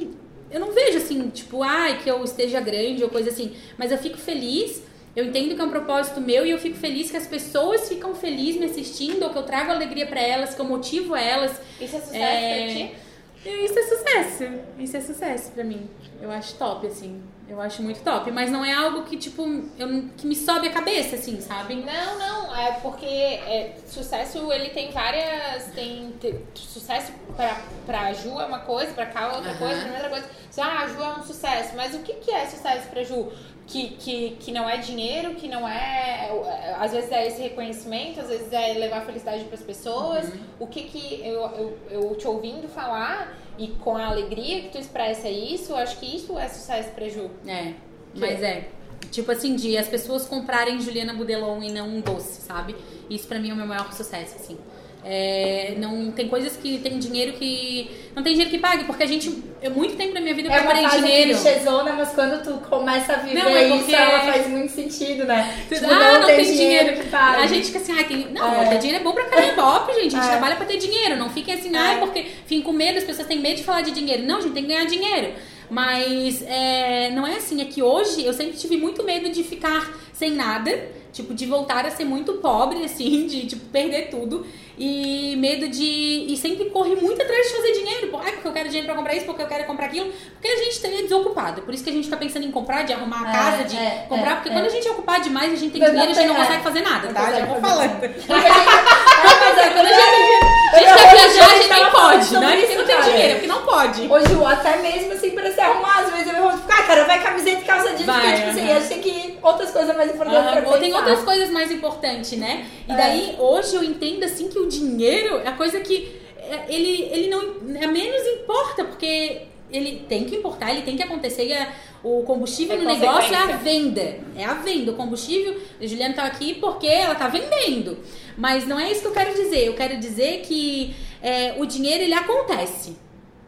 eu não vejo assim, tipo, ai, que eu esteja grande ou coisa assim, mas eu fico feliz, eu entendo que é um propósito meu e eu fico feliz que as pessoas ficam felizes me assistindo, ou que eu trago alegria pra elas, que eu motivo elas. Isso é sucesso É, pra ti? Isso é sucesso. Isso é sucesso pra mim. Eu acho top, assim. Eu acho muito top. Mas não é algo que, tipo, eu, que me sobe a cabeça, assim, sabe? Não, não, é porque é, sucesso ele tem várias. Tem, te- sucesso pra, pra Ju é uma coisa, pra Cal é outra Aham. coisa, pra mim é outra coisa. Ah, a Ju é um sucesso, mas o que, que é sucesso pra Ju? Que, que, que não é dinheiro, que não é, é. Às vezes é esse reconhecimento, às vezes é levar felicidade pras pessoas. O que que eu, eu, eu te ouvindo falar e com a alegria que tu expressa isso, eu acho que isso é sucesso pra Ju. É. Mas é. Tipo assim, de as pessoas comprarem Juliana Budelon e não um doce, sabe? Isso pra mim é o meu maior sucesso, assim. É, não tem coisas que tem dinheiro que não tem dinheiro que pague porque a gente eu muito tempo na minha vida eu É preparei fase dinheiro clichêzona, mas quando tu começa a viver Não, é isso, porque- ela faz muito sentido, né? Tipo, ah, não, tem, dinheiro. que pague. A gente fica assim, ai, tem. Não, É. ter dinheiro é bom pra caramba, gente. A gente É. trabalha pra ter dinheiro. Não fiquem assim, É. porque fiquem com medo, as pessoas têm medo de falar de dinheiro. Não, a gente tem que ganhar dinheiro. Mas é, não é assim, é que hoje eu sempre tive muito medo de ficar sem nada, tipo, de voltar a ser muito pobre, assim, de tipo, perder tudo. E medo de. E sempre corri muito atrás de fazer dinheiro. Ai, porque eu quero dinheiro pra comprar isso, porque eu quero comprar aquilo. Porque a gente é desocupado. Por isso que a gente fica pensando em comprar, de arrumar a É, casa, de é, comprar. é, porque é. quando a gente é ocupado demais, a gente tem dinheiro e a gente não é. consegue fazer nada, tá? Já vou fazer falando. Mas é, Quando a gente, a gente quer viajar, a gente nem pode. sobre Não é que isso, não tem dinheiro, é porque não pode. Ô, Ju, até mesmo assim, pra se arrumar, às vezes eu vou ficar, ah, cara, vai camiseta e calça jeans, porque, tipo assim, a gente tem que outras coisas mais importantes Aham, pra ou tem pensar. outras coisas mais importantes, né? E É. daí, hoje eu entendo assim que o dinheiro é a coisa que é, ele, ele não é menos importa, porque ele tem que importar, ele tem que acontecer. E a- o combustível É no negócio é a venda. É a venda. O combustível, a Juliana tá aqui porque ela tá vendendo. Mas não é isso que eu quero dizer. Eu quero dizer que é, o dinheiro ele acontece.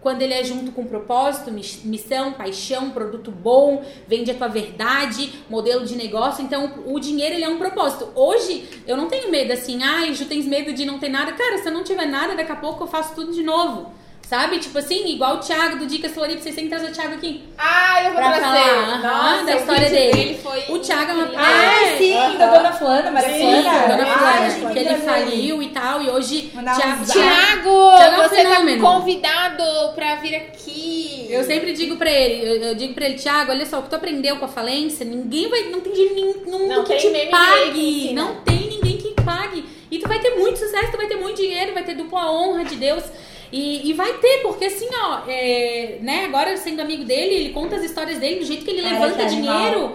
Quando ele é junto com propósito, mis- missão, paixão, produto bom, vende a tua verdade, modelo de negócio. Então, o dinheiro ele é um propósito. Hoje, eu não tenho medo assim, ai, Ju, tens medo de não ter nada. Cara, se eu não tiver nada, daqui a pouco eu faço tudo de novo. Sabe? Tipo assim, igual o Thiago do Dicas Floripa, vocês têm que trazer o Thiago aqui. Ah, eu vou Pra trazer. falar, Nossa, da história vídeo dele. foi O Thiago é uma-. Ah, É, sim, aham. da Dona Fulana, Maria Sim, Fulana. Dona Ah, Fulana, achei que ele faliu e tal, e hoje Thiago, Thiago é um você tá convidado pra vir aqui. Eu sempre digo pra ele, eu, eu digo pra ele, Thiago, olha só, o que tu aprendeu com a falência, ninguém vai, não tem dinheiro Não que tem te pague. Não tem ninguém que pague. E tu vai ter muito sucesso, tu vai ter muito dinheiro, vai ter dupla honra de Deus. E, e vai ter, porque assim, ó, é, né, agora sendo amigo dele, ele conta as histórias dele do jeito que ele levanta que animal. dinheiro.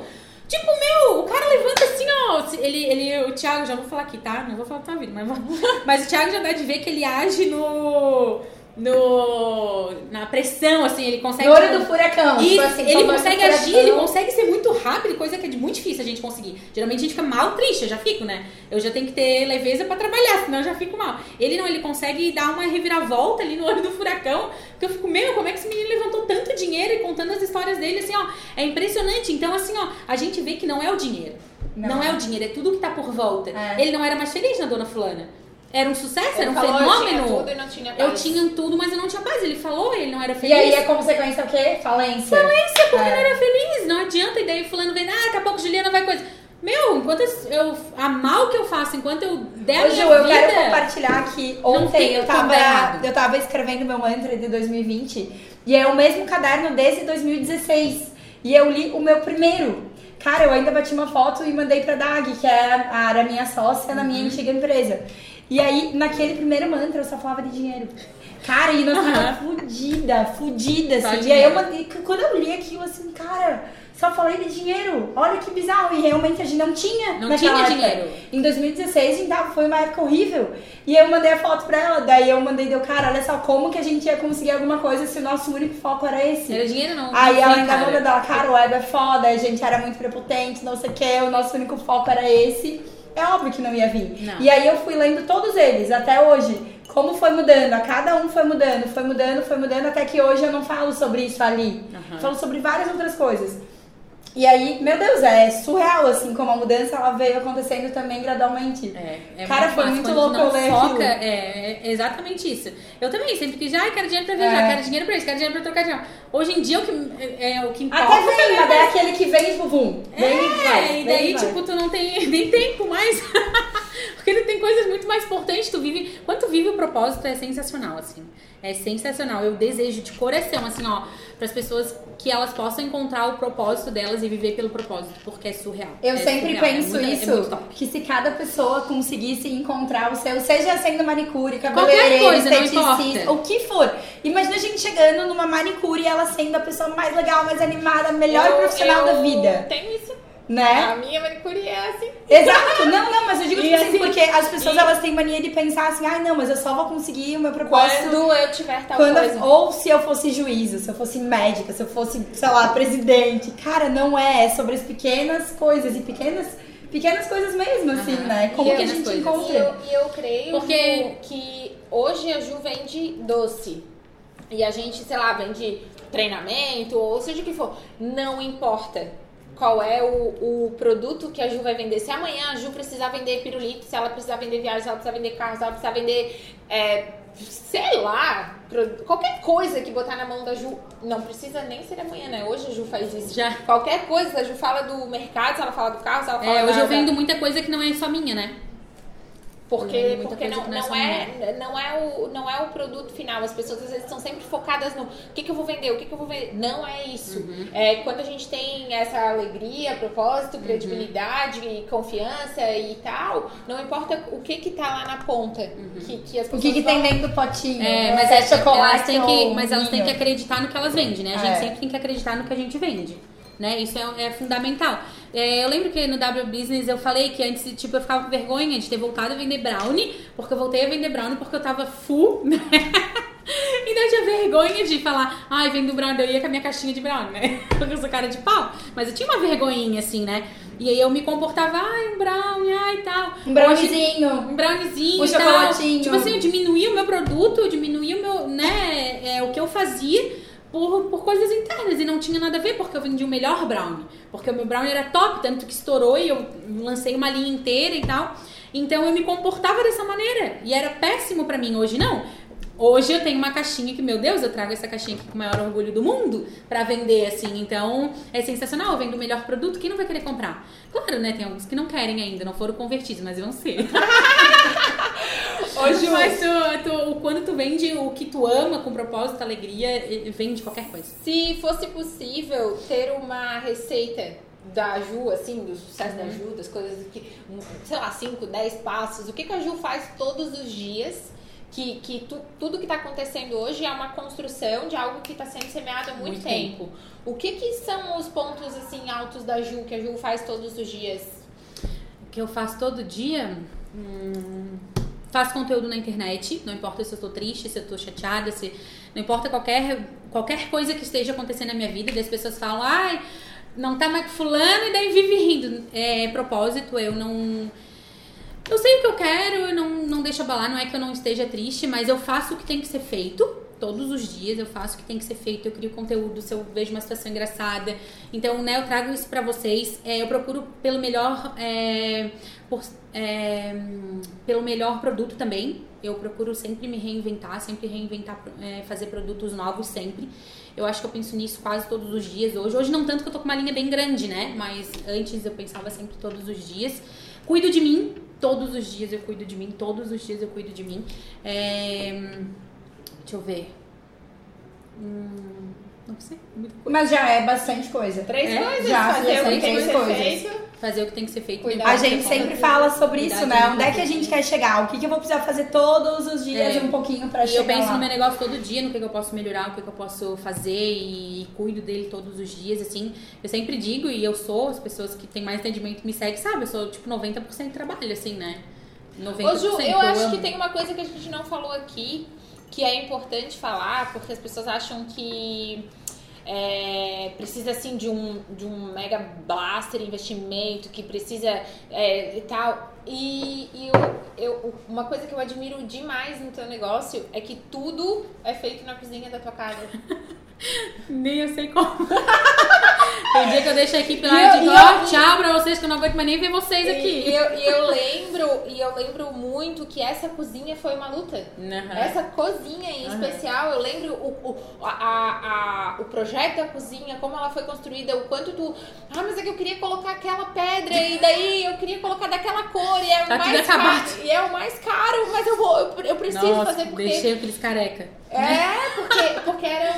Tipo, meu, o cara levanta assim, ó. Ele, ele, o Thiago, já vou falar aqui, tá? Não vou falar da tua vida, mas, mas o Thiago já dá de ver que ele age no. No na pressão, assim, ele consegue. No olho do furacão. Isso, tipo assim, ele consegue agir, ele consegue ser muito rápido, coisa que é muito difícil a gente conseguir. Geralmente a gente fica mal triste, eu já fico, né? Eu já tenho que ter leveza pra trabalhar, senão eu já fico mal. Ele não, ele consegue dar uma reviravolta ali no olho do furacão, que eu fico, meu, como é que esse menino levantou tanto dinheiro e contando as histórias dele, assim, ó, é impressionante. Então, assim, ó, a gente vê que não é o dinheiro. Não, Não. é o dinheiro, é tudo que tá por volta. É. Ele não era mais feliz na dona fulana. Era um sucesso, Ele era um falou, fenômeno. Eu tinha tudo e não tinha Eu tinha tudo, mas eu não tinha paz. Ele falou, ele não era E feliz. aí a consequência é o quê? Falência. Falência, porque É. não era feliz, não adianta. E daí fulano vem, ah, daqui a pouco Juliana vai coisa. Meu, enquanto eu, a mal que eu faço, enquanto eu der Ô, Ju, eu vida... quero compartilhar aqui. Ontem tem eu tava, eu tava escrevendo meu mantra de 2020 e é o mesmo caderno desde 2016. E eu li o meu primeiro. Cara, eu ainda bati uma foto e mandei pra Dag, que é a, era minha sócia na Uhum. minha antiga empresa. E aí, naquele primeiro mantra, eu só falava de dinheiro. Cara, e nós tava fudida, fudida, assim. E aí eu quando eu li aquilo, assim, cara, só falei de dinheiro. Olha que bizarro. E realmente a gente não tinha Não tinha época. dinheiro. Em 2016, a gente tava, foi uma época horrível. E eu mandei a foto pra ela, daí eu mandei, deu, cara, olha só, como que a gente ia conseguir alguma coisa se o nosso único foco era esse? Era dinheiro não. Aí não ela ainda mandou cara, o web é foda, a gente era muito prepotente, não sei o que, o nosso único foco era esse. É óbvio que não ia vir. Não. E aí eu fui lendo todos eles, até hoje. Como foi mudando, a cada um foi mudando, foi mudando, foi mudando, até que hoje eu não falo sobre isso ali. Aham. Falo sobre várias outras coisas. E aí, meu Deus, é surreal, assim, como a mudança ela veio acontecendo também gradualmente. É, é Cara, foi massa. muito louco não ler foca, é, é exatamente isso. Eu também sempre quis, ai, quero dinheiro pra viajar, É. quero dinheiro pra isso, quero dinheiro pra trocar dinheiro. Hoje em dia o que, é, é o que importa. Até vem, mas é aquele que vem, tipo, vum. Vem e vai. É, e daí, vai. tipo, tu não tem nem tempo mais. Porque tu tem coisas muito mais importantes. Tu vive. Quando tu vive o propósito, é sensacional, assim. É sensacional. Eu desejo de coração, assim, ó, para as pessoas que elas possam encontrar o propósito delas e viver pelo propósito, porque é surreal. Eu É sempre surreal, é penso muito- é isso, muito top. que se cada pessoa conseguisse encontrar o seu, seja sendo manicure, Qualquer cabeleireiro, esteticista, o que for. Imagina a gente chegando numa manicure e ela sendo a pessoa mais legal, mais animada, melhor Eu- profissional eu da vida, Tenho isso. Né? A minha manicure é assim. Exato, não, não, mas eu digo E tipo assim, assim, porque as pessoas e- elas têm mania de pensar assim, ai não, mas eu só vou conseguir o meu propósito Quando eu tiver tal Quando- coisa. ou se eu fosse juíza, se eu fosse médica, se eu fosse, sei lá, presidente. Cara, não é. É sobre as pequenas coisas. E pequenas, pequenas coisas mesmo, assim, Aham. né? Como que a Pequenas gente coisas. E encontra. eu, e eu creio Porque- que hoje a Ju vende doce. E a gente, sei lá, vende treinamento, ou seja o que for. Não importa qual é o, o produto que a Ju vai vender. Se amanhã a Ju precisar vender pirulito, se ela precisar vender viagem, se ela precisar vender carro, se ela precisar vender, é, sei lá, qualquer coisa que botar na mão da Ju. Não precisa nem ser amanhã, né? Hoje a Ju faz isso. Já. Qualquer coisa, a Ju fala do mercado, se ela fala do carro, se ela fala É, hoje da- eu vendo muita coisa que não é só minha, né? Porque, muita porque não, que não é não, é, não, o, não é o produto final. As pessoas às vezes estão sempre focadas no o que, que eu vou vender, o que, que eu vou vender. Não é isso. Uhum. É, quando a gente tem essa alegria, propósito, credibilidade, confiança e tal, não importa o que que tá lá na ponta. Que, que as O pessoas que, que tem vão- dentro do potinho? É, mas é chocolate elas têm que, mas elas têm que acreditar no que elas vendem, né? A gente É. sempre tem que acreditar no que a gente vende. Né? Isso é, é fundamental. É, eu lembro que no W Business eu falei que antes, tipo, eu ficava com vergonha de ter voltado a vender brownie, porque eu voltei a vender brownie porque eu tava full, né? Então eu tinha vergonha de falar, ai, vendo brownie, eu ia com a minha caixinha de brownie, né? Porque eu sou cara de pau. Mas eu tinha uma vergonhinha, assim, né? E aí eu me comportava, ai, um brownie, ai, tal. Um browniezinho. Um browniezinho Um e tal. chocolatinho. Tipo assim, eu diminuí o meu produto, eu diminuí o meu, né, é, o que eu fazia por, por coisas internas e não tinha nada a ver porque eu vendi o melhor brownie. Porque o meu brownie era top, tanto que estourou e eu lancei uma linha inteira e tal. Então eu me comportava dessa maneira e era péssimo pra mim. Hoje não. Hoje eu tenho uma caixinha que, meu Deus, eu trago essa caixinha aqui com o maior orgulho do mundo pra vender, assim. Então, é sensacional. Eu vendo o melhor produto. Quem não vai querer comprar? Claro, né? Tem alguns que não querem ainda, não foram convertidos, mas vão ser. Hoje mas tu, tu, quando tu vende o que tu ama com propósito, alegria, vende qualquer coisa. Se fosse possível ter uma receita da Ju, assim, do sucesso da Ju, das coisas que, sei lá, 5, 10 passos, o que, que a Ju faz todos os dias? Que, que tu, tudo que está acontecendo hoje é uma construção de algo que está sendo semeado há muito, Muito tempo. O que, que são os pontos assim altos da Ju que a Ju faz todos os dias? O que eu faço todo dia? Hum, faço conteúdo na internet, não importa se eu tô triste, se eu tô chateada, se não importa qualquer, qualquer coisa que esteja acontecendo na minha vida, as pessoas falam, ai, não tá mais fulano e daí vive rindo. É propósito, eu não. Eu sei o que eu quero, eu não, não deixo abalar, não é que eu não esteja triste, mas eu faço o que tem que ser feito. Todos os dias eu faço o que tem que ser feito, eu crio conteúdo, se eu vejo uma situação engraçada. Então, né, eu trago isso pra vocês. É, eu procuro pelo melhor. é, por- é, pelo melhor produto também. Eu procuro sempre me reinventar, sempre reinventar, é, fazer produtos novos sempre. Eu acho que eu penso nisso quase todos os dias hoje. Hoje não tanto que eu tô com uma linha bem grande, né? Mas antes eu pensava sempre todos os dias. Cuido de mim, todos os dias eu cuido de mim, todos os dias eu cuido de mim. É, Deixa eu ver. Hum, não sei. muita coisa. Mas já é bastante coisa. Três É, coisas, já, fazer já o que tem que três ser coisas. feito. Fazer o que tem que ser feito. Cuidar A gente sempre fala sobre isso, né? Onde é que a gente quer chegar? O que, que eu vou precisar fazer todos os dias É. um pouquinho pra E chegar eu penso lá. no meu negócio todo dia, no que, que eu posso melhorar, o que, que eu posso fazer e, cuido dele todos os dias, assim. Eu sempre digo, e eu sou, as pessoas que têm mais entendimento me seguem, sabe? Eu sou, tipo, 90% trabalho, assim, né? 90%. Ô Ju, eu acho amo. que tem uma coisa que a gente não falou aqui, que é importante falar, porque as pessoas acham que é, precisa assim de um, de um mega blaster investimento, que precisa é, e tal. E, e eu, eu- uma coisa que eu admiro demais no teu negócio é que tudo é feito na cozinha da tua casa. Nem eu sei como. Tem dia que eu deixo a equipe lá E eu- digo, ó, eu- tchau pra vocês que eu não aguento mais nem ver vocês aqui. e eu, e eu lembro, e eu lembro muito que essa cozinha foi uma luta. Aham. Essa cozinha em Aham. especial, eu lembro o, o, a, a- o projeto da cozinha, como ela foi construída, o quanto tu. Ah, mas é que eu queria colocar aquela pedra e daí eu queria colocar daquela cor e é o Tá mais caro. E é o mais caro, mas eu vou, eu, eu preciso Nossa, fazer porque. deixei aqueles careca. É, porque, porque era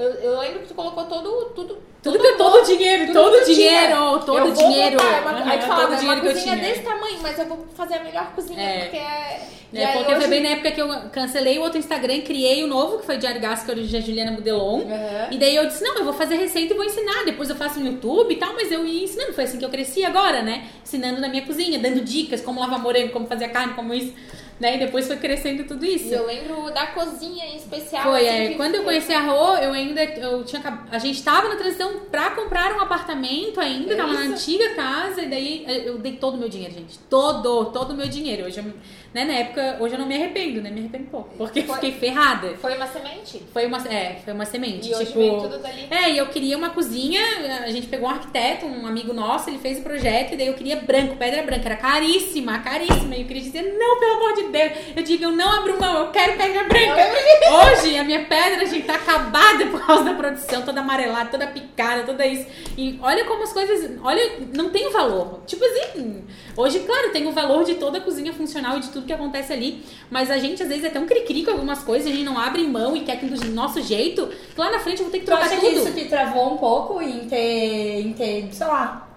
eu, eu lembro que tu colocou todo. Tudo, Tudo que eu, todo o dinheiro, tudo todo o tinha. dinheiro, todo eu dinheiro. botar, é uma, Aham, aí tu falava, é uma dinheiro eu cozinha desse tamanho, mas eu vou fazer a melhor cozinha, É. porque é. É, aí porque hoje- foi bem na época que eu cancelei o outro Instagram criei o novo, que foi Diário que hoje é Juliana Modelon. Aham. E daí eu disse, não, eu vou fazer receita e vou ensinar. Depois eu faço no YouTube e tal, mas eu ia ensinando. Foi assim que eu cresci agora, né? Ensinando na minha cozinha, dando dicas, como lavar morango, como fazer a carne, como isso. Né? E depois foi crescendo tudo isso. E eu lembro da cozinha em especial. Foi, assim, é, quando eu conheci a Rô, eu ainda eu tinha a gente tava na transição pra comprar um apartamento ainda, É tava na antiga casa e daí eu dei todo o meu dinheiro, gente. Todo, todo o meu dinheiro. Hoje, eu- né, na época, hoje eu não me arrependo, né? Me arrependo pouco, porque Foi- fiquei ferrada. Foi uma semente. Foi uma, é, foi uma semente, E hoje tipo, vem tudo dali. é, e eu queria uma cozinha, a gente pegou um arquiteto, um amigo nosso, ele fez o projeto, e daí eu queria branco, pedra branca, era caríssima, caríssima, e eu queria dizer, não, pelo amor de Deus, eu digo, eu não abro mão, eu quero pedra branca. Hoje, a minha pedra, gente, tá acabada por causa da produção, toda amarelada, toda picada, toda isso. E olha como as coisas, olha, não tem valor. Tipo assim, hoje, claro, tem o valor de toda a cozinha funcional e de tudo que acontece ali, mas a gente, às vezes, é tão cri-cri com algumas coisas, a gente não abre mão e quer que do nosso jeito, que lá na frente eu vou ter que Tu trocar acha tudo. que isso te travou um pouco em ter, em ter, sei lá,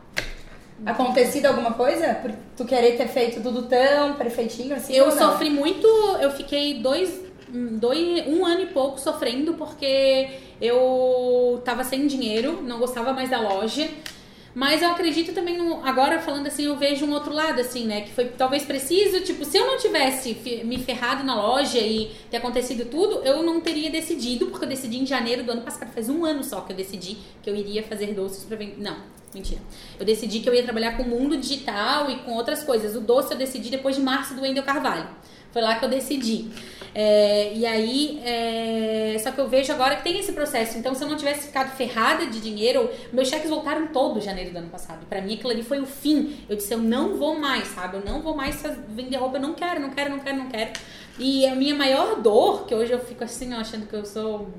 acontecido alguma coisa? Por tu querer ter feito tudo tão perfeitinho assim? Eu sofri muito, eu fiquei dois, hum, dois, um ano e pouco sofrendo porque eu tava sem dinheiro, não gostava mais da loja. Mas eu acredito também, no, agora falando assim, eu vejo um outro lado, assim, né? Que foi talvez preciso, tipo, se eu não tivesse me ferrado na loja e ter acontecido tudo, eu não teria decidido, porque eu decidi em janeiro do ano passado, faz um ano só que eu decidi que eu iria fazer doces pra vender. Não, mentira. Eu decidi que eu ia trabalhar com o mundo digital e com outras coisas. O doce eu decidi depois de março do Wendel Carvalho. Foi lá que eu decidi. É, e aí, é, só que eu vejo agora que tem esse processo. Então, se eu não tivesse ficado ferrada de dinheiro, meus cheques voltaram todos em janeiro do ano passado. Para mim, aquilo ali foi o fim. Eu disse, eu não vou mais, sabe? Eu não vou mais vender roupa. Eu não quero, não quero, não quero, não quero. E a minha maior dor, que hoje eu fico assim, achando que eu sou.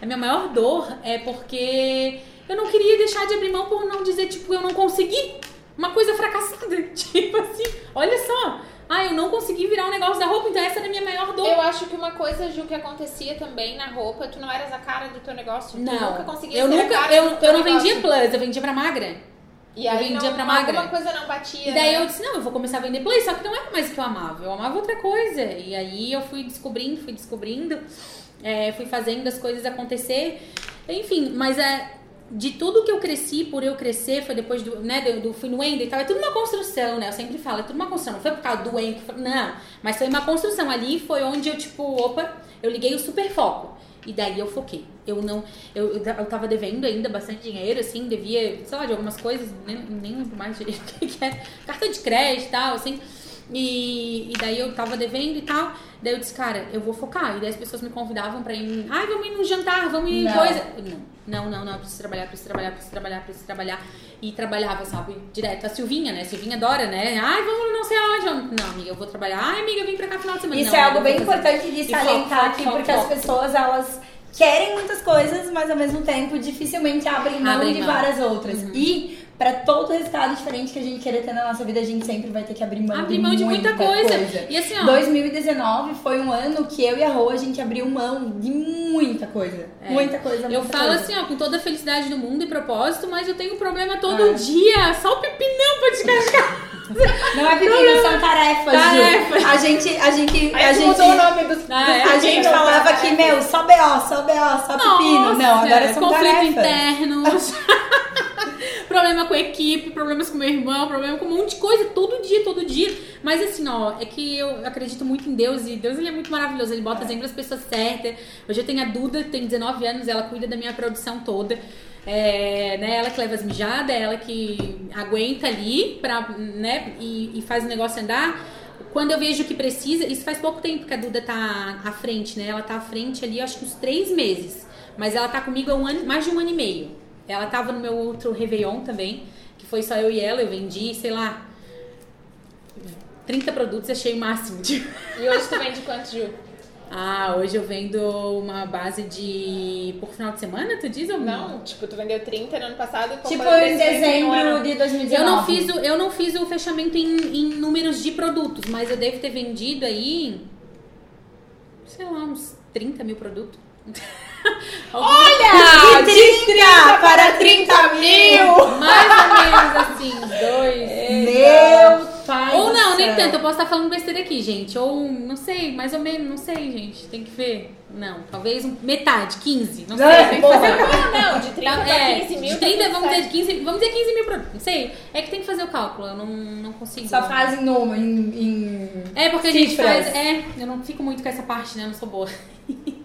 A minha maior dor é porque eu não queria deixar de abrir mão por não dizer, tipo, eu não consegui. Uma coisa fracassada. Tipo assim, olha só ah, eu não consegui virar um negócio da roupa, então essa era a minha maior dor. Eu acho que uma coisa, Ju, que acontecia também na roupa, tu não eras a cara do teu negócio. Não. Tu nunca conseguia eu ser nunca, a cara eu, do teu eu não negócio. vendia plus, eu vendia pra magra. E aí eu vendia não, pra magra. alguma coisa não batia. E daí né? eu disse, não, eu vou começar a vender play, só que não era mais o que eu amava. Eu amava outra coisa. E aí eu fui descobrindo, fui descobrindo, é, fui fazendo as coisas acontecer. Enfim, mas é, de tudo que eu cresci, por eu crescer, foi depois do, né, do, do fui no Ender e tal, é tudo uma construção, né? Eu sempre falo, é tudo uma construção. Não foi por causa do Ender, não. Mas foi uma construção. Ali foi onde eu, tipo, opa, eu liguei o super foco. E daí eu foquei. Eu não. Eu, eu, tava devendo ainda bastante dinheiro, assim, devia, sei lá, de algumas coisas, nem, nem mais direito o que, era. Carta de crédito e tal, assim. E, e daí eu tava devendo e tal. Daí eu disse, cara, eu vou focar. E daí as pessoas me convidavam pra ir. Ai, vamos ir no jantar, vamos ir em Não. coisa. Não, não, não, não, eu preciso trabalhar, preciso trabalhar, preciso trabalhar, preciso trabalhar. E trabalhava, sabe, direto. A Silvinha, né? A Silvinha adora, né? Ai, vamos não sei aonde. Não, amiga, eu vou trabalhar. Ai, amiga, vem pra cá final de semana. Isso Não, é algo bem importante de salientar aqui, porque foco. as pessoas, elas querem muitas coisas, mas ao mesmo tempo dificilmente abrem mão Abrem de mão. Uhum. várias outras. E pra todo resultado diferente que a gente querer ter na nossa vida, a gente sempre vai ter que abrir mão, Abrir de, mão de muita coisa. E assim, ó. 2019 foi um ano que eu e a Rô, a gente abriu mão de muita coisa. É. Muita coisa, Eu muita falo coisa. assim, ó, com toda a felicidade do mundo e propósito, mas eu tenho um problema todo É. dia. Só o pepinão pra descascar. Não é pepino, são tarefas, Tarefas. Ju. A gente, a gente, a gente... mudou o nome dos. Ah, é? A gente falava que, meu, só BO, só BO, só pepino. Não, agora são conflito tarefas. interno. problema com a equipe, problemas com meu irmão, problema com um monte de coisa, todo dia, todo dia. Mas assim, ó, é que eu acredito muito em Deus e Deus ele é muito maravilhoso, ele bota sempre as pessoas certas. Hoje eu tenho a Duda, que tem 19 anos, ela cuida da minha produção toda. É, né, ela que leva as mijadas, é ela que aguenta ali pra, né, e, e faz o negócio andar. Quando eu vejo que precisa, isso faz pouco tempo que a Duda tá à frente, né? Ela tá à frente ali, acho que uns três meses. Mas ela tá comigo há um ano, mais de um ano e meio. Ela tava no meu outro Réveillon também, que foi só eu e ela. Eu vendi, sei lá, 30 produtos, achei o máximo. Tipo. E hoje tu vende quantos, Ju? Ah, hoje eu vendo uma base de. por final de semana, tu diz ou Não, tipo, tu vendeu 30 no ano passado. Tipo em dezembro ano? de 2019. Eu não fiz o, eu não fiz o fechamento em, em números de produtos, mas eu devo ter vendido aí. sei lá, uns 30 mil produtos. Olha! De 30 para 30 mil! Mais ou menos assim, dois. Meu pai Ou não, nem céu. tanto, eu posso estar falando besteira aqui, gente. Ou, não sei, mais ou menos, não sei, gente. Tem que ver. Não, talvez um- metade, 15. Não sei, Ah, tem que fazer Ah, não, de 30 Tá, é, 15 mil. de 30, vamos dizer, de 15, vamos dizer 15 mil produtos. Não sei. É que tem que fazer o cálculo, eu não, não consigo. Só faz em número, em, em... É, porque a gente Cifras. faz. É, eu não fico muito com essa parte, né? Eu não sou boa.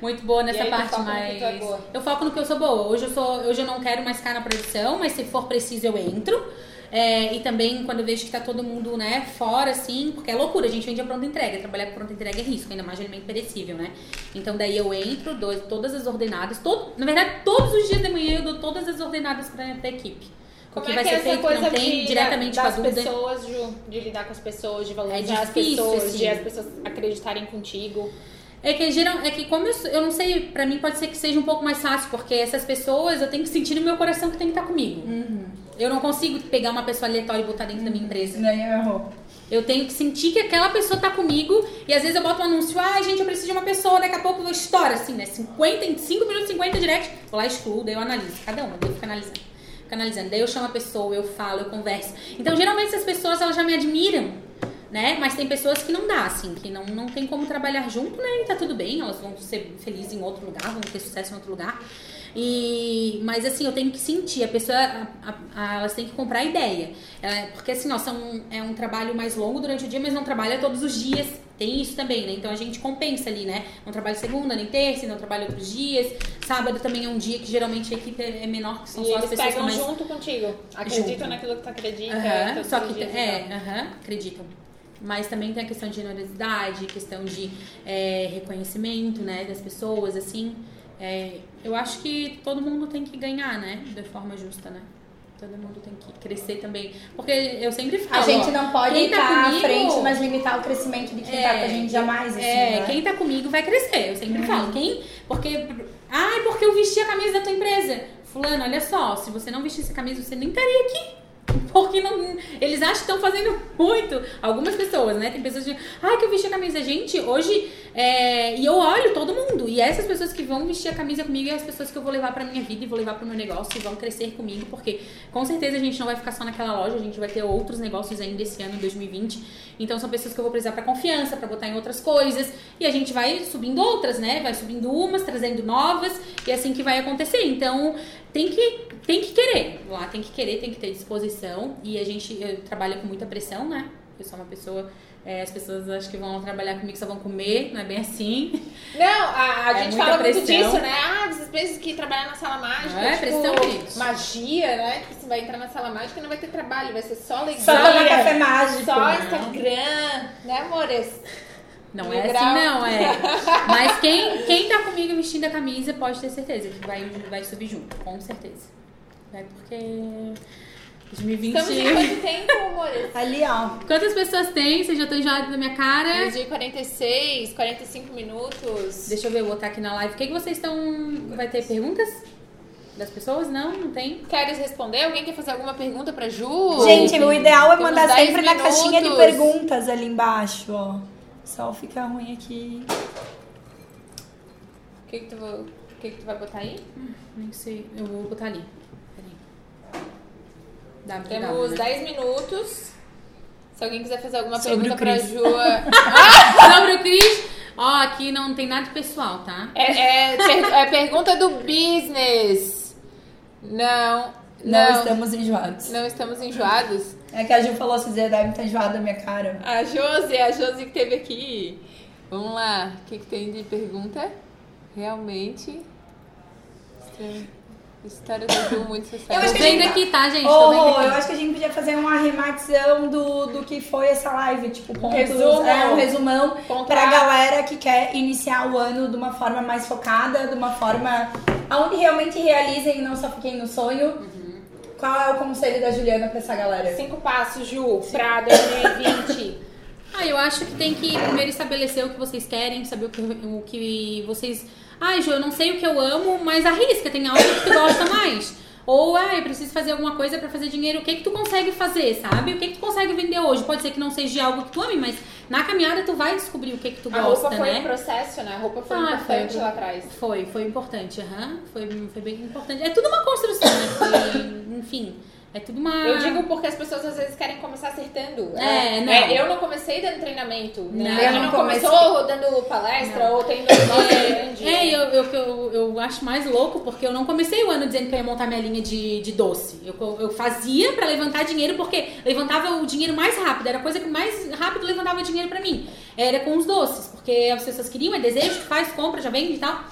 muito boa nessa aí parte, que mas. é. Eu foco no que eu sou boa. Hoje eu, sou, hoje eu não quero mais ficar na produção, mas se for preciso eu entro. É, e também quando eu vejo que tá todo mundo, né, fora, assim, porque é loucura, a gente vende a pronta entrega. Trabalhar com pronta entrega é risco, ainda mais de alimento perecível, né? Então daí eu entro, dou todas as ordenadas, todo, na verdade, todos os dias de manhã eu dou todas as ordenadas pra, pra equipe. Como que é vai que ser é essa feito, que coisa não tem, de, diretamente das com a Duda. pessoas, Ju, de lidar com as pessoas, de valorizar as difícil, pessoas, assim. de as pessoas acreditarem contigo. É que geral, é que como eu, eu não sei, pra mim pode ser que seja um pouco mais fácil, porque essas pessoas eu tenho que sentir no meu coração que tem que estar comigo. Eu não consigo pegar uma pessoa aleatória e botar dentro da minha empresa. Nem eu errou. Eu tenho que sentir que aquela pessoa tá comigo e às vezes eu boto um anúncio, ai gente, eu preciso de uma pessoa, daqui a pouco eu estouro assim, né? 50, em 5 minutos, 50 direct, vou lá excluo, daí eu analiso. Cada daí eu fico analisando. Fico analisando. Daí eu chamo a pessoa, eu falo, eu converso. Então, geralmente essas pessoas elas já me admiram, né? Mas tem pessoas que não dá, assim, que não, não tem como trabalhar junto, né? E tá tudo bem, elas vão ser felizes em outro lugar, vão ter sucesso em outro lugar. E, mas assim, eu tenho que sentir, a pessoa, a- a- elas têm que comprar a ideia. É, porque assim, ó, são, é um trabalho mais longo durante o dia, mas não trabalha todos os dias. Tem isso também, né? Então a gente compensa ali, né? Não trabalho segunda, nem terça, não trabalho outros dias. Sábado também é um dia que geralmente a equipe é é menor, que são E só as pessoas que pegam mais. junto contigo. Acreditam Junto. naquilo que tu acredita. Aham, todos Só que é, tal. aham, acreditam. Mas também tem a questão de generosidade, questão de é, reconhecimento, né, das pessoas, assim. É, eu acho que todo mundo tem que ganhar, né, de forma justa, né. Todo mundo tem que crescer também. Porque eu sempre falo. A gente não pode estar tá à comigo- frente, mas limitar o crescimento de quem tá com a gente jamais, assim, é, né? quem tá comigo vai crescer. Eu sempre falo. Quem. Porque. Ai, porque eu vesti a camisa da tua empresa. Fulano, olha só, se você não vestisse a camisa, você nem estaria aqui. Porque não, eles acham que estão fazendo muito. Algumas pessoas, né? Tem pessoas que. Ai, que eu vesti a camisa. Gente, hoje. é, e eu olho todo mundo. E essas pessoas que vão vestir a camisa comigo é as pessoas que eu vou levar pra minha vida e vou levar pro meu negócio e vão crescer comigo. Porque com certeza a gente não vai ficar só naquela loja, a gente vai ter outros negócios ainda esse ano, 2020. Então são pessoas que eu vou precisar pra confiança, pra botar em outras coisas. E a gente vai subindo outras, né? Vai subindo umas, trazendo novas. E é assim que vai acontecer. Então tem que, tem que querer. Lá tem que querer, tem que ter disposição. E a gente eu trabalho com muita pressão, né? Eu sou uma pessoa. é, as pessoas acho que vão trabalhar comigo só vão comer, não é bem assim. Não, a, a É gente fala muito pressão. disso, né? Ah, vocês pensam que trabalhar na sala mágica É, tipo, pressão, gente. magia, né? Que você vai entrar na sala mágica e não vai ter trabalho, vai ser só alegria. Só tomar café mágico. Só Não. Instagram, né, amores? Não Mil é assim, não, é. Mas quem, quem tá comigo vestindo a camisa pode ter certeza que vai, vai subir junto, com certeza. É porque 2020. Estamos em quanto tempo, amores? Ali, ó. Quantas pessoas tem? Vocês já estão enjoados da minha cara? Meio dia e 46, 45 minutos. Deixa eu ver, eu vou botar aqui na live. O que, que vocês estão. Vai ter perguntas? Das pessoas? Não, não tem. Queres responder? Alguém quer fazer alguma pergunta pra Ju? Gente, o ideal é mandar 10 sempre na caixinha de perguntas ali embaixo, ó. Só fica ruim aqui. O que, que, tu, que, que tu vai botar aí? Nem sei. Eu vou botar ali. Peraí. Dá, Temos dá, né? 10 minutos. Se alguém quiser fazer alguma Sobre pergunta pra. Ju. é- Sobre o Cris. Ó, aqui não tem nada pessoal, tá? É, é, per- é pergunta do business. Não. Não, Não, estamos enjoados. não estamos enjoados. É que a Ju falou, se você deve estar enjoada da minha cara. A Josi, a Josi que teve aqui. Vamos lá. O que, que tem de pergunta? Realmente. estranho. História do Ju, muito sucesso. Eu acho que a gente- aqui, tá, gente? Aqui. eu acho que a gente podia fazer uma arrematização do, do que foi essa live, tipo, pontos, resumo. é, um resumão Contra- pra galera que quer iniciar o ano de uma forma mais focada, de uma forma onde realmente realizem e não só fiquem no sonho. Uhum. Qual é o conselho da Juliana pra essa galera? Cinco passos, Ju, pra 2020. Ah, eu acho que tem que primeiro estabelecer o que vocês querem, saber o que, o que vocês. Ai, Ju, eu não sei o que eu amo, mas arrisca, tem algo que tu gosta mais. Ou, ah, eu preciso fazer alguma coisa pra fazer dinheiro. O que que tu consegue fazer, sabe? O que que tu consegue vender hoje? Pode ser que não seja algo que tu ame, mas na caminhada tu vai descobrir o que que tu A gosta, roupa foi né? um processo, né? A roupa foi Ah, importante foi. lá atrás. Foi, foi importante, aham. Foi, foi bem importante. É tudo uma construção, né? Foi, enfim, é tudo uma. Eu digo porque as pessoas às vezes querem começar acertando. É, não. eu não comecei dando treinamento. Né? Não. Eu não não começou dando palestra ou tendo negócio grande. É, eu, eu, eu, eu acho mais louco porque eu não comecei o ano dizendo que eu ia montar minha linha de, de doce. Eu, eu fazia pra levantar dinheiro porque levantava o dinheiro mais rápido. Era a coisa que mais rápido levantava dinheiro pra mim. Era com os doces, porque as pessoas queriam, é desejo, faz, compra, já vende e tal.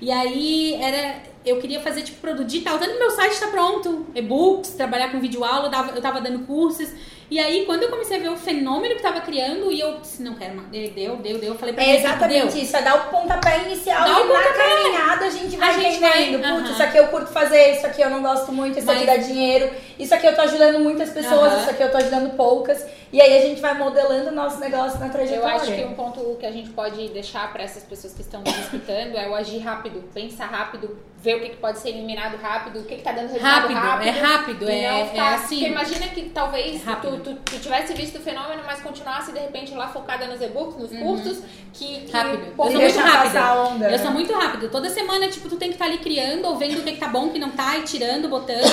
E aí era. Eu queria fazer tipo produto digital. Tanto que meu site tá pronto, e-books, trabalhar com videoaula, eu, dava, eu tava dando cursos. E aí, quando eu comecei a ver o fenômeno que tava criando, e eu disse, não quero mais. Deu, deu, deu. Eu falei pra É exatamente deu. isso, é dar o pontapé inicial Dá o e na pontapé. caminhada a gente vai A gente vai, entendendo. Putz, aham. isso aqui eu curto fazer, isso aqui eu não gosto muito, isso aqui dá Mas- dinheiro, isso aqui eu tô ajudando muitas pessoas, Aham. isso aqui eu tô ajudando poucas. E aí a gente vai modelando o nosso negócio na Eu trajetória. acho que um ponto que a gente pode deixar para essas pessoas que estão nos escutando é o agir rápido, pensar rápido, ver o que, que pode ser eliminado rápido, o que, que tá dando resultado Rápido, rápido. é rápido, é- não é ficar- assim. Porque imagina que talvez É rápido. tu, tu, tu tivesse visto o fenômeno, mas continuasse de repente lá focada nos e-books, nos cursos, que, que Uhum. Rápido. pô, Eu sou muito rápida. passar a onda, Eu né? sou muito rápida. Toda semana, tipo, tu tem que estar ali criando, ou vendo o que, que tá bom, o que não tá, e tirando, botando.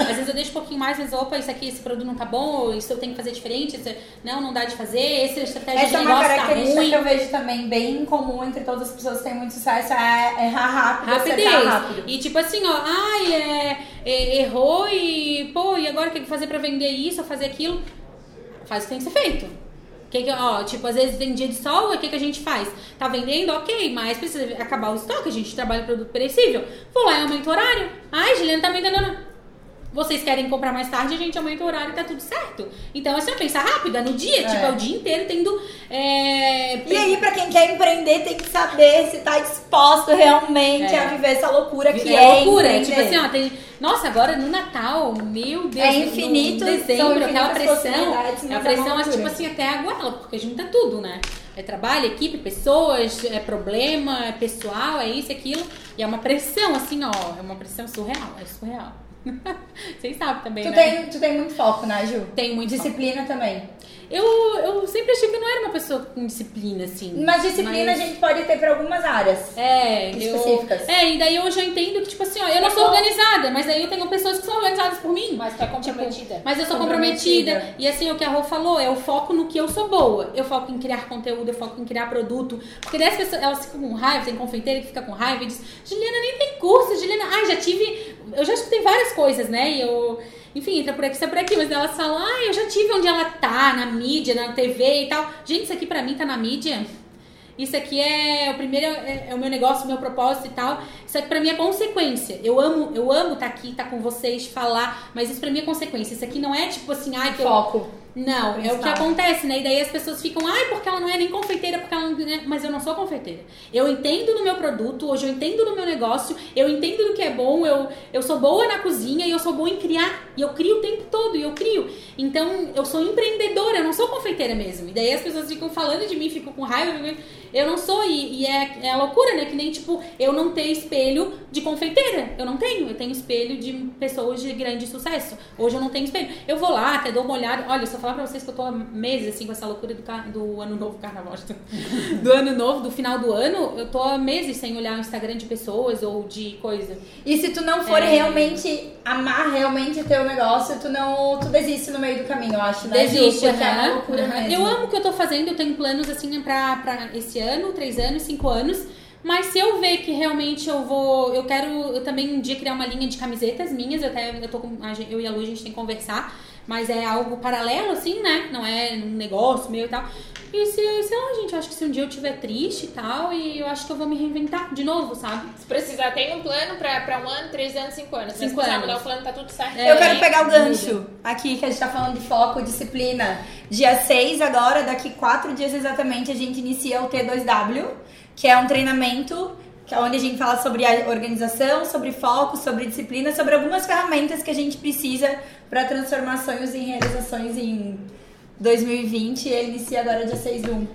Às vezes eu deixo um pouquinho mais, mas opa, isso aqui, esse produto não tá bom, ou isso eu tenho que fazer diferente, isso, não, não dá de fazer, essa estratégia Essa é de uma negócio tá característica que eu vejo também bem comum entre todas as pessoas que têm muito sucesso, é errar rápido, Rapidez. acertar rápido. E tipo assim, ó, ai, é, é, errou e, pô, e agora o que fazer pra vender isso, ou fazer aquilo? Faz o que tem que ser feito. Que que, ó, tipo, às vezes tem dia de sol, o que, que a gente faz? Tá vendendo, ok, mas precisa acabar o estoque, a gente trabalha produto perecível. Vou lá e aumento o horário. Ai, Juliana tá enganando. Vocês querem comprar mais tarde, a gente aumenta o horário e tá tudo certo. Então, assim, eu pensar rápido, é no dia, É. tipo, é o dia inteiro tendo. é, E aí, pra quem quer empreender, tem que saber se tá disposto realmente É. a viver essa loucura que é é, loucura, é tipo assim, ó, tem. Nossa, agora no Natal, meu Deus, É infinito, dezembro, aquela pressão. É a é pressão, acho, tipo assim, até a goela, porque junta tudo, né? É trabalho, equipe, pessoas, é problema, é pessoal, é isso, é aquilo. E é uma pressão, assim, ó, é uma pressão surreal, é surreal. Vocês sabem também, Tu né? tem, tu tem muito foco, né, Ju? Tem muito Disciplina também. Eu, eu sempre achei que eu não era uma pessoa com disciplina, assim. Mas disciplina Mas- a gente pode ter pra algumas áreas. É, eu, Específicas. é, e daí eu já entendo que, tipo assim, ó, eu não sou organizada, mas aí eu tenho pessoas que são organizadas por mim. Mas tu é comprometida. Mas eu sou Comprometida. comprometida. E assim, o que a Rô falou, é o foco no que eu sou boa. Eu foco em criar conteúdo, eu foco em criar produto. Porque daí as pessoas, elas ficam com raiva, tem confeiteira que fica com raiva e diz, Juliana nem tem curso, Juliana. Ai, já tive. Eu já escutei várias coisas, né? E eu. Enfim, entra por aqui, sai por aqui, mas elas falam, ai, eu já tive onde ela tá, na mídia, na TV e tal. Gente, isso aqui pra mim tá na mídia. Isso aqui é o primeiro, é, é o meu negócio, o meu propósito e tal. Isso aqui pra mim é consequência. Eu amo, eu amo estar aqui, estar com vocês, falar, mas isso pra mim é consequência. Isso aqui não é tipo assim, ai, que eu, Foco. Não, é o que acontece, né? E daí as pessoas ficam, ai, porque ela não é nem confeiteira, porque ela não. né? Mas eu não sou confeiteira. Eu entendo no meu produto, hoje eu entendo no meu negócio, eu entendo do que é bom, eu, eu sou boa na cozinha e eu sou boa em criar. E eu crio o tempo todo, e eu crio. Então, eu sou empreendedora, eu não sou confeiteira mesmo. E daí as pessoas ficam falando de mim, ficam com raiva. Eu não sou, e, e é, é a loucura, né? Que nem, tipo, eu não ter espelho de confeiteira. Eu não tenho. Eu tenho espelho de pessoas de grande sucesso. Hoje eu não tenho espelho. Eu vou lá, até dou uma olhada. Olha, eu falar pra vocês que eu tô há meses, assim, com essa loucura do, do ano novo, carnaval, do ano novo, do final do ano, eu tô há meses sem olhar o Instagram de pessoas ou de coisa. E se tu não for É. realmente amar realmente o teu negócio, tu não. Tu desiste no meio do caminho, eu acho, né? Desiste, Porque é loucura mesmo. Eu amo o que eu tô fazendo, eu tenho planos assim pra, pra esse ano, três anos, cinco anos. Mas se eu ver que realmente eu vou. Eu quero eu também um dia criar uma linha de camisetas minhas. Eu até eu tô com. Eu e a Lu, a gente tem que conversar. Mas é algo paralelo, assim, né? Não é um negócio meu e tal. E se, sei lá, gente, eu acho que se um dia eu estiver triste e tal, e eu acho que eu vou me reinventar de novo, sabe? Se precisar, tem um plano pra, pra um ano, três anos, cinco anos. Cinco Se precisar anos. mudar o plano, tá tudo certo. É, Eu quero pegar o gancho aqui, que a gente tá falando de foco, disciplina. Dia 6 agora, daqui quatro dias exatamente, a gente inicia o T2W, que é um treinamento que é onde a gente fala sobre a organização, sobre foco, sobre disciplina, sobre algumas ferramentas que a gente precisa para transformar sonhos em realizações em 2020. E ele inicia agora dia 6 do 1.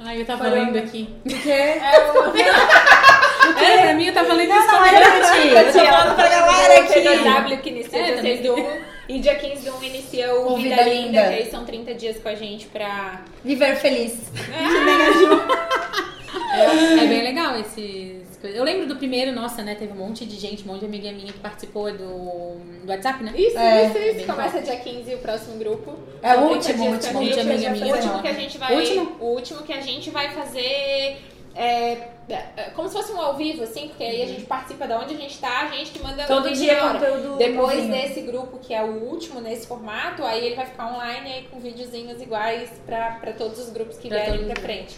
Ai, eu tava Caramba. lendo aqui. Porque... É, pra mim eu tava lendo Não, isso não era pra ti. Eu tô falando pra galera aqui. T2W que inicia É, dia também. 6 do 1. E dia 15 do 1 inicia o, O Vida, Vida Linda, Linda. que aí são 30 dias com a gente pra. Viver feliz. Que nem É bem legal esses. coisas. Eu lembro do primeiro, nossa, né? Teve um monte de gente, um monte de amiga minha que participou do, do WhatsApp, né? Isso, É, isso, é isso. bem Começa dia 15 o próximo grupo. É o São 30 último, último, com a gente. último, amiga minha. O último que a gente vai. Último? O último que a gente vai fazer. É, é, como se fosse um ao vivo, assim, porque aí a gente participa de onde a gente tá, a gente que manda Todo o dia conteúdo Depois desse grupo, que é o último nesse formato, aí ele vai ficar online aí com videozinhos iguais pra, pra todos os grupos que Pra vierem pra frente.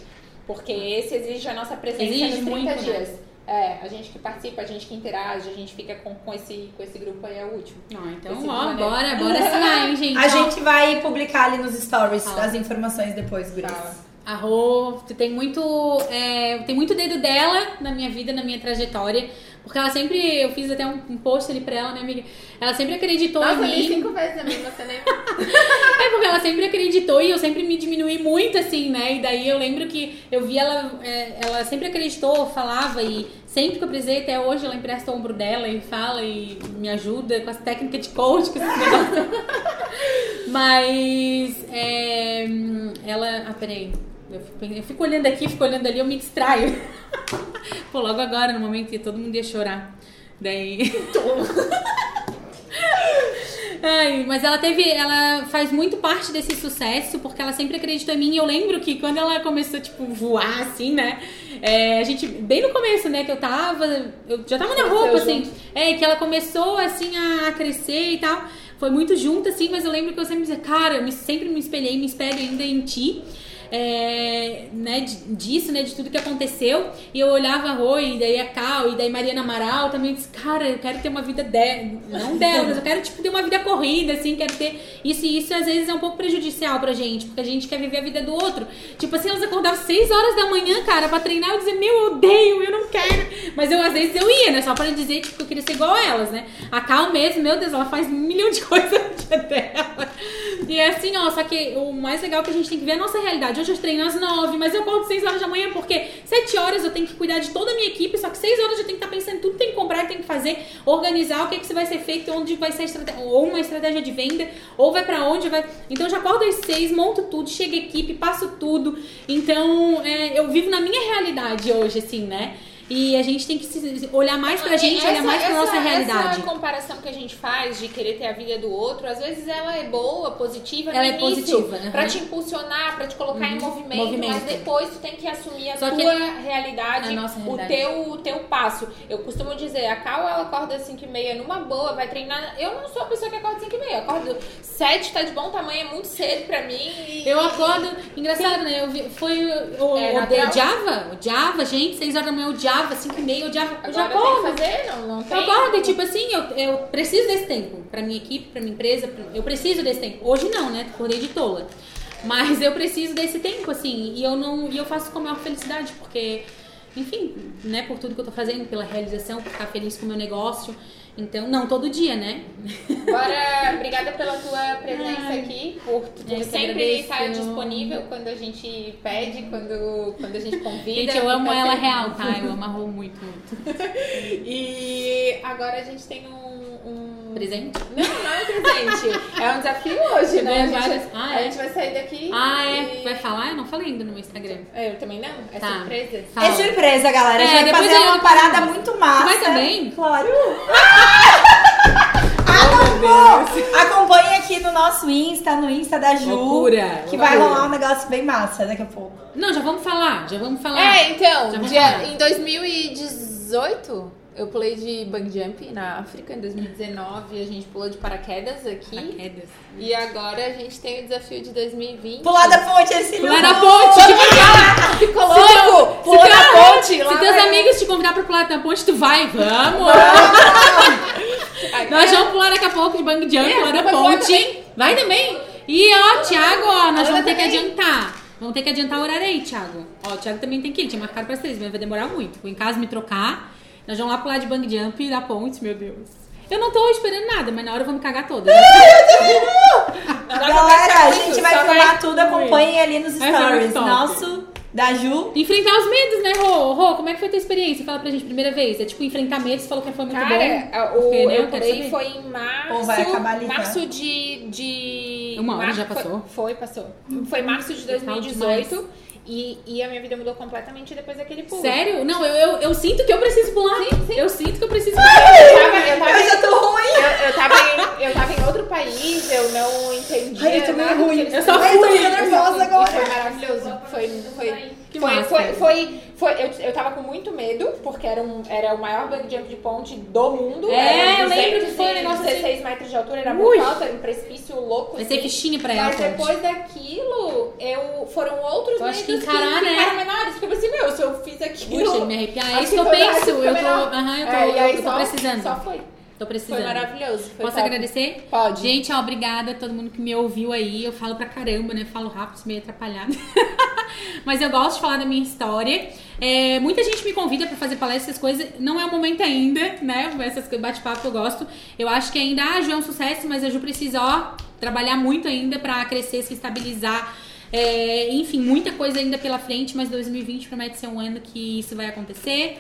Porque esse exige a nossa presença Exige nos 30 muito, né? dias. É, a gente que participa, a gente que interage, a gente fica com, com, esse, com esse grupo aí é o último. Ó, então, Esse ó, maneiro. bora, bora assinar, hein, gente? A Ó, gente vai publicar ali nos stories Fala. as informações depois, Guris. Fala. A Rô tem muito, é, tem muito dedo dela na minha vida, na minha trajetória. Porque ela sempre, eu fiz até um, um post ali pra ela, né, amiga? Ela sempre acreditou Nossa, eu em mim. cinco vezes a mesma, você lembra? É porque ela sempre acreditou e eu sempre me diminui muito, assim, né? E daí eu lembro que eu vi ela, é, ela sempre acreditou, falava e sempre que eu precisei, até hoje, ela empresta o ombro dela e fala e me ajuda com as técnicas de coach, com esses negócios. Mas é, ela. Ah, peraí. Eu fico, eu fico olhando aqui, fico olhando ali, eu me distraio. Pô, logo agora, no momento que todo mundo ia chorar. Daí. Ai, mas ela teve, ela faz muito parte desse sucesso porque ela sempre acreditou em mim. E eu lembro que quando ela começou, tipo, voar assim, né? é, a gente, bem no começo, né, que eu tava, eu já tava na roupa, assim. junto. É, que ela começou, assim, a crescer e tal. Foi muito junto, assim, mas eu lembro que eu sempre dizia, cara, eu me- sempre me espelhei, me espelho ainda em ti. É, né, disso, né, de tudo que aconteceu. E eu olhava a Rô, e daí a Cal, e daí Mariana Amaral também disse, cara, eu quero ter uma vida de... não dela, mas eu quero tipo, ter uma vida corrida, assim, quero ter isso e isso, às vezes é um pouco prejudicial pra gente, porque a gente quer viver a vida do outro. Tipo assim, elas acordavam 6 horas da manhã, cara, pra treinar, eu dizia, meu, eu odeio, eu não quero. Mas eu, às vezes, eu ia, né, só pra dizer, tipo, que eu queria ser igual a elas, né. A Cal mesmo, meu Deus, ela faz um milhão de coisas no dia dela. E é assim, ó, só que o mais legal é que a gente tem que ver a nossa realidade. Hoje eu treino às 9, mas eu acordo 6 horas da manhã porque 7 horas eu tenho que cuidar de toda a minha equipe, só que 6 horas eu tenho que estar pensando em tudo que tem que comprar, tem que fazer, organizar o que, é que vai ser feito, onde vai ser estratégia, ou uma estratégia de venda, ou vai para onde vai. Então eu já acordo às 6, monto tudo, chega a equipe, passo tudo. Então é, eu vivo na minha realidade hoje, assim, né? E a gente tem que olhar mais pra gente, essa, olhar mais pra essa, nossa realidade. Essa comparação que a gente faz de querer ter a vida do outro, às vezes ela é boa, positiva ela é início, positiva, uhum. pra te impulsionar, pra te colocar uhum. em movimento, movimento, mas depois tu tem que assumir a Só tua realidade, a realidade, o teu, o teu passo. Eu costumo dizer, a Cal ela acorda às 5 e meia numa boa, vai treinar. Eu não sou a pessoa que acorda às 5 e meia, eu acordo 7, tá de bom tamanho, é muito cedo pra mim. E... Eu acordo, engraçado, Sim. né? Eu vi, foi o, é, o, odiava, odiava, gente, 6 horas da manhã, odiava, 5 e meia, odiava já, já acordo. fazer? Não, não tem. Eu acordo e tipo assim, eu, eu preciso desse tempo. Pra minha equipe, pra minha empresa, pra, eu preciso desse tempo. Hoje não, né? Acordei de tola. Mas eu preciso desse tempo, assim, e eu não. E eu faço com a maior felicidade, porque, enfim, né, por tudo que eu tô fazendo, pela realização, por ficar feliz com o meu negócio. Então, não todo dia, né? Bora, obrigada pela tua presença Ai, aqui, por, por sempre estar disponível quando a gente pede, quando, quando a gente convida. Gente, eu amo ela real, tá? Eu amo a Rô muito, muito. e agora a gente tem um, um... Presente? Não, não é presente. é um desafio hoje, né? A gente, ah, é? a gente vai sair daqui. Ah, é? Vai falar? Eu não falei ainda no meu Instagram. Eu também não. É tá. surpresa. Fala. É surpresa, galera. É, a gente vai fazer uma parada muito massa. Vai também? Claro. Acompanhe aqui no nosso Insta, no Insta da Ju. Loucura. Que vai rolar um negócio bem massa daqui a pouco. Não, já vamos falar, já vamos falar. É, então, dia, em 2018 eu pulei de bang jump na África em 2019, a gente pulou de paraquedas aqui. Paraquedas. E agora a gente tem o desafio de 2020. Pular da ponte, esse Pular da ponte! Que ficou louco! Pular da ponte! Se teus amigos te convidar pra pular da ponte, tu vai, vamos! nós vamos pular daqui a pouco de bang jump, é, pular da ponte. Vai também! E ó, Thiago, ó, nós vamos ter que adiantar. Vamos ter que adiantar o horário aí, Thiago. Ó, o Thiago também tem que ir, ele tinha marcado pra três, mas vai demorar muito. Vou em casa me trocar. Nós vamos lá pular de bang jump da ponte, meu Deus. Eu não tô esperando nada, mas na hora eu vou me cagar toda. Galera, a gente vai filmar tudo, acompanhem ali nos stories. Nosso da Ju. Enfrentar os medos, né, Rô? Rô, como é que foi a tua experiência? Fala pra gente, primeira vez. É tipo enfrentar medos, você falou que foi muito Cara, bom. O, Porque, né, eu pulei foi em março. Ou vai acabar ali? Março de, de. Uma hora março, já passou? Foi, foi, passou. Foi março de 2018. E, e a minha vida mudou completamente depois daquele pulo. Sério? Não, eu, eu, eu sinto que eu preciso pular. Sim, sim. Eu sinto que eu preciso pular. Eu, tava, eu, tava, eu já tô. Eu, eu, tava em, eu tava em outro país, eu não entendia. Ai, eu tô meio ruim. Eu só fui. Eu nervosa agora. Foi maravilhoso. Foi, foi, que foi, foi, foi, foi, eu, eu tava com muito medo, porque era, um, era o maior bug jump de ponte do mundo. É, eu lembro que foi um negócio 16 assim. metros de altura, era muito alto, era um precipício louco. Vai assim. ser fichinha pra ela. Mas depois daquilo, eu, foram outros acho que encarar, né? ficaram menores. Porque eu pensei, meu, se eu fiz aquilo... Puxa, me arrepiar. É isso que eu penso. Eu tô, aham, eu tô, é, eu tô precisando. Só foi. Tô precisando. Foi maravilhoso. Foi Posso top. agradecer? Pode. Gente, ó, obrigada a todo mundo que me ouviu aí. Eu falo pra caramba, né? Falo rápido, meio atrapalhado. Mas eu gosto de falar da minha história. É, muita gente me convida para fazer palestras, essas coisas. Não é o momento ainda, né? Essas bate-papo eu gosto. Eu acho que ainda a Ju é um sucesso, mas a Ju precisa, ó, trabalhar muito ainda para crescer, se estabilizar. É, enfim, muita coisa ainda pela frente, mas 2020 promete ser um ano que isso vai acontecer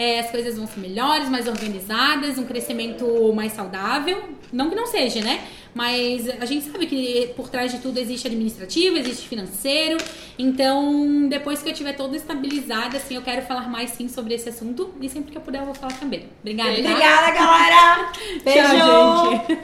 é, as coisas vão ser melhores, mais organizadas, um crescimento mais saudável. Não que não seja, né? Mas a gente sabe que por trás de tudo existe administrativo, existe financeiro. Então, depois que eu tiver toda estabilizada, assim, eu quero falar mais sim sobre esse assunto. E sempre que eu puder, eu vou falar também. Obrigada. Obrigada, galera! Beijo! Tchau, gente!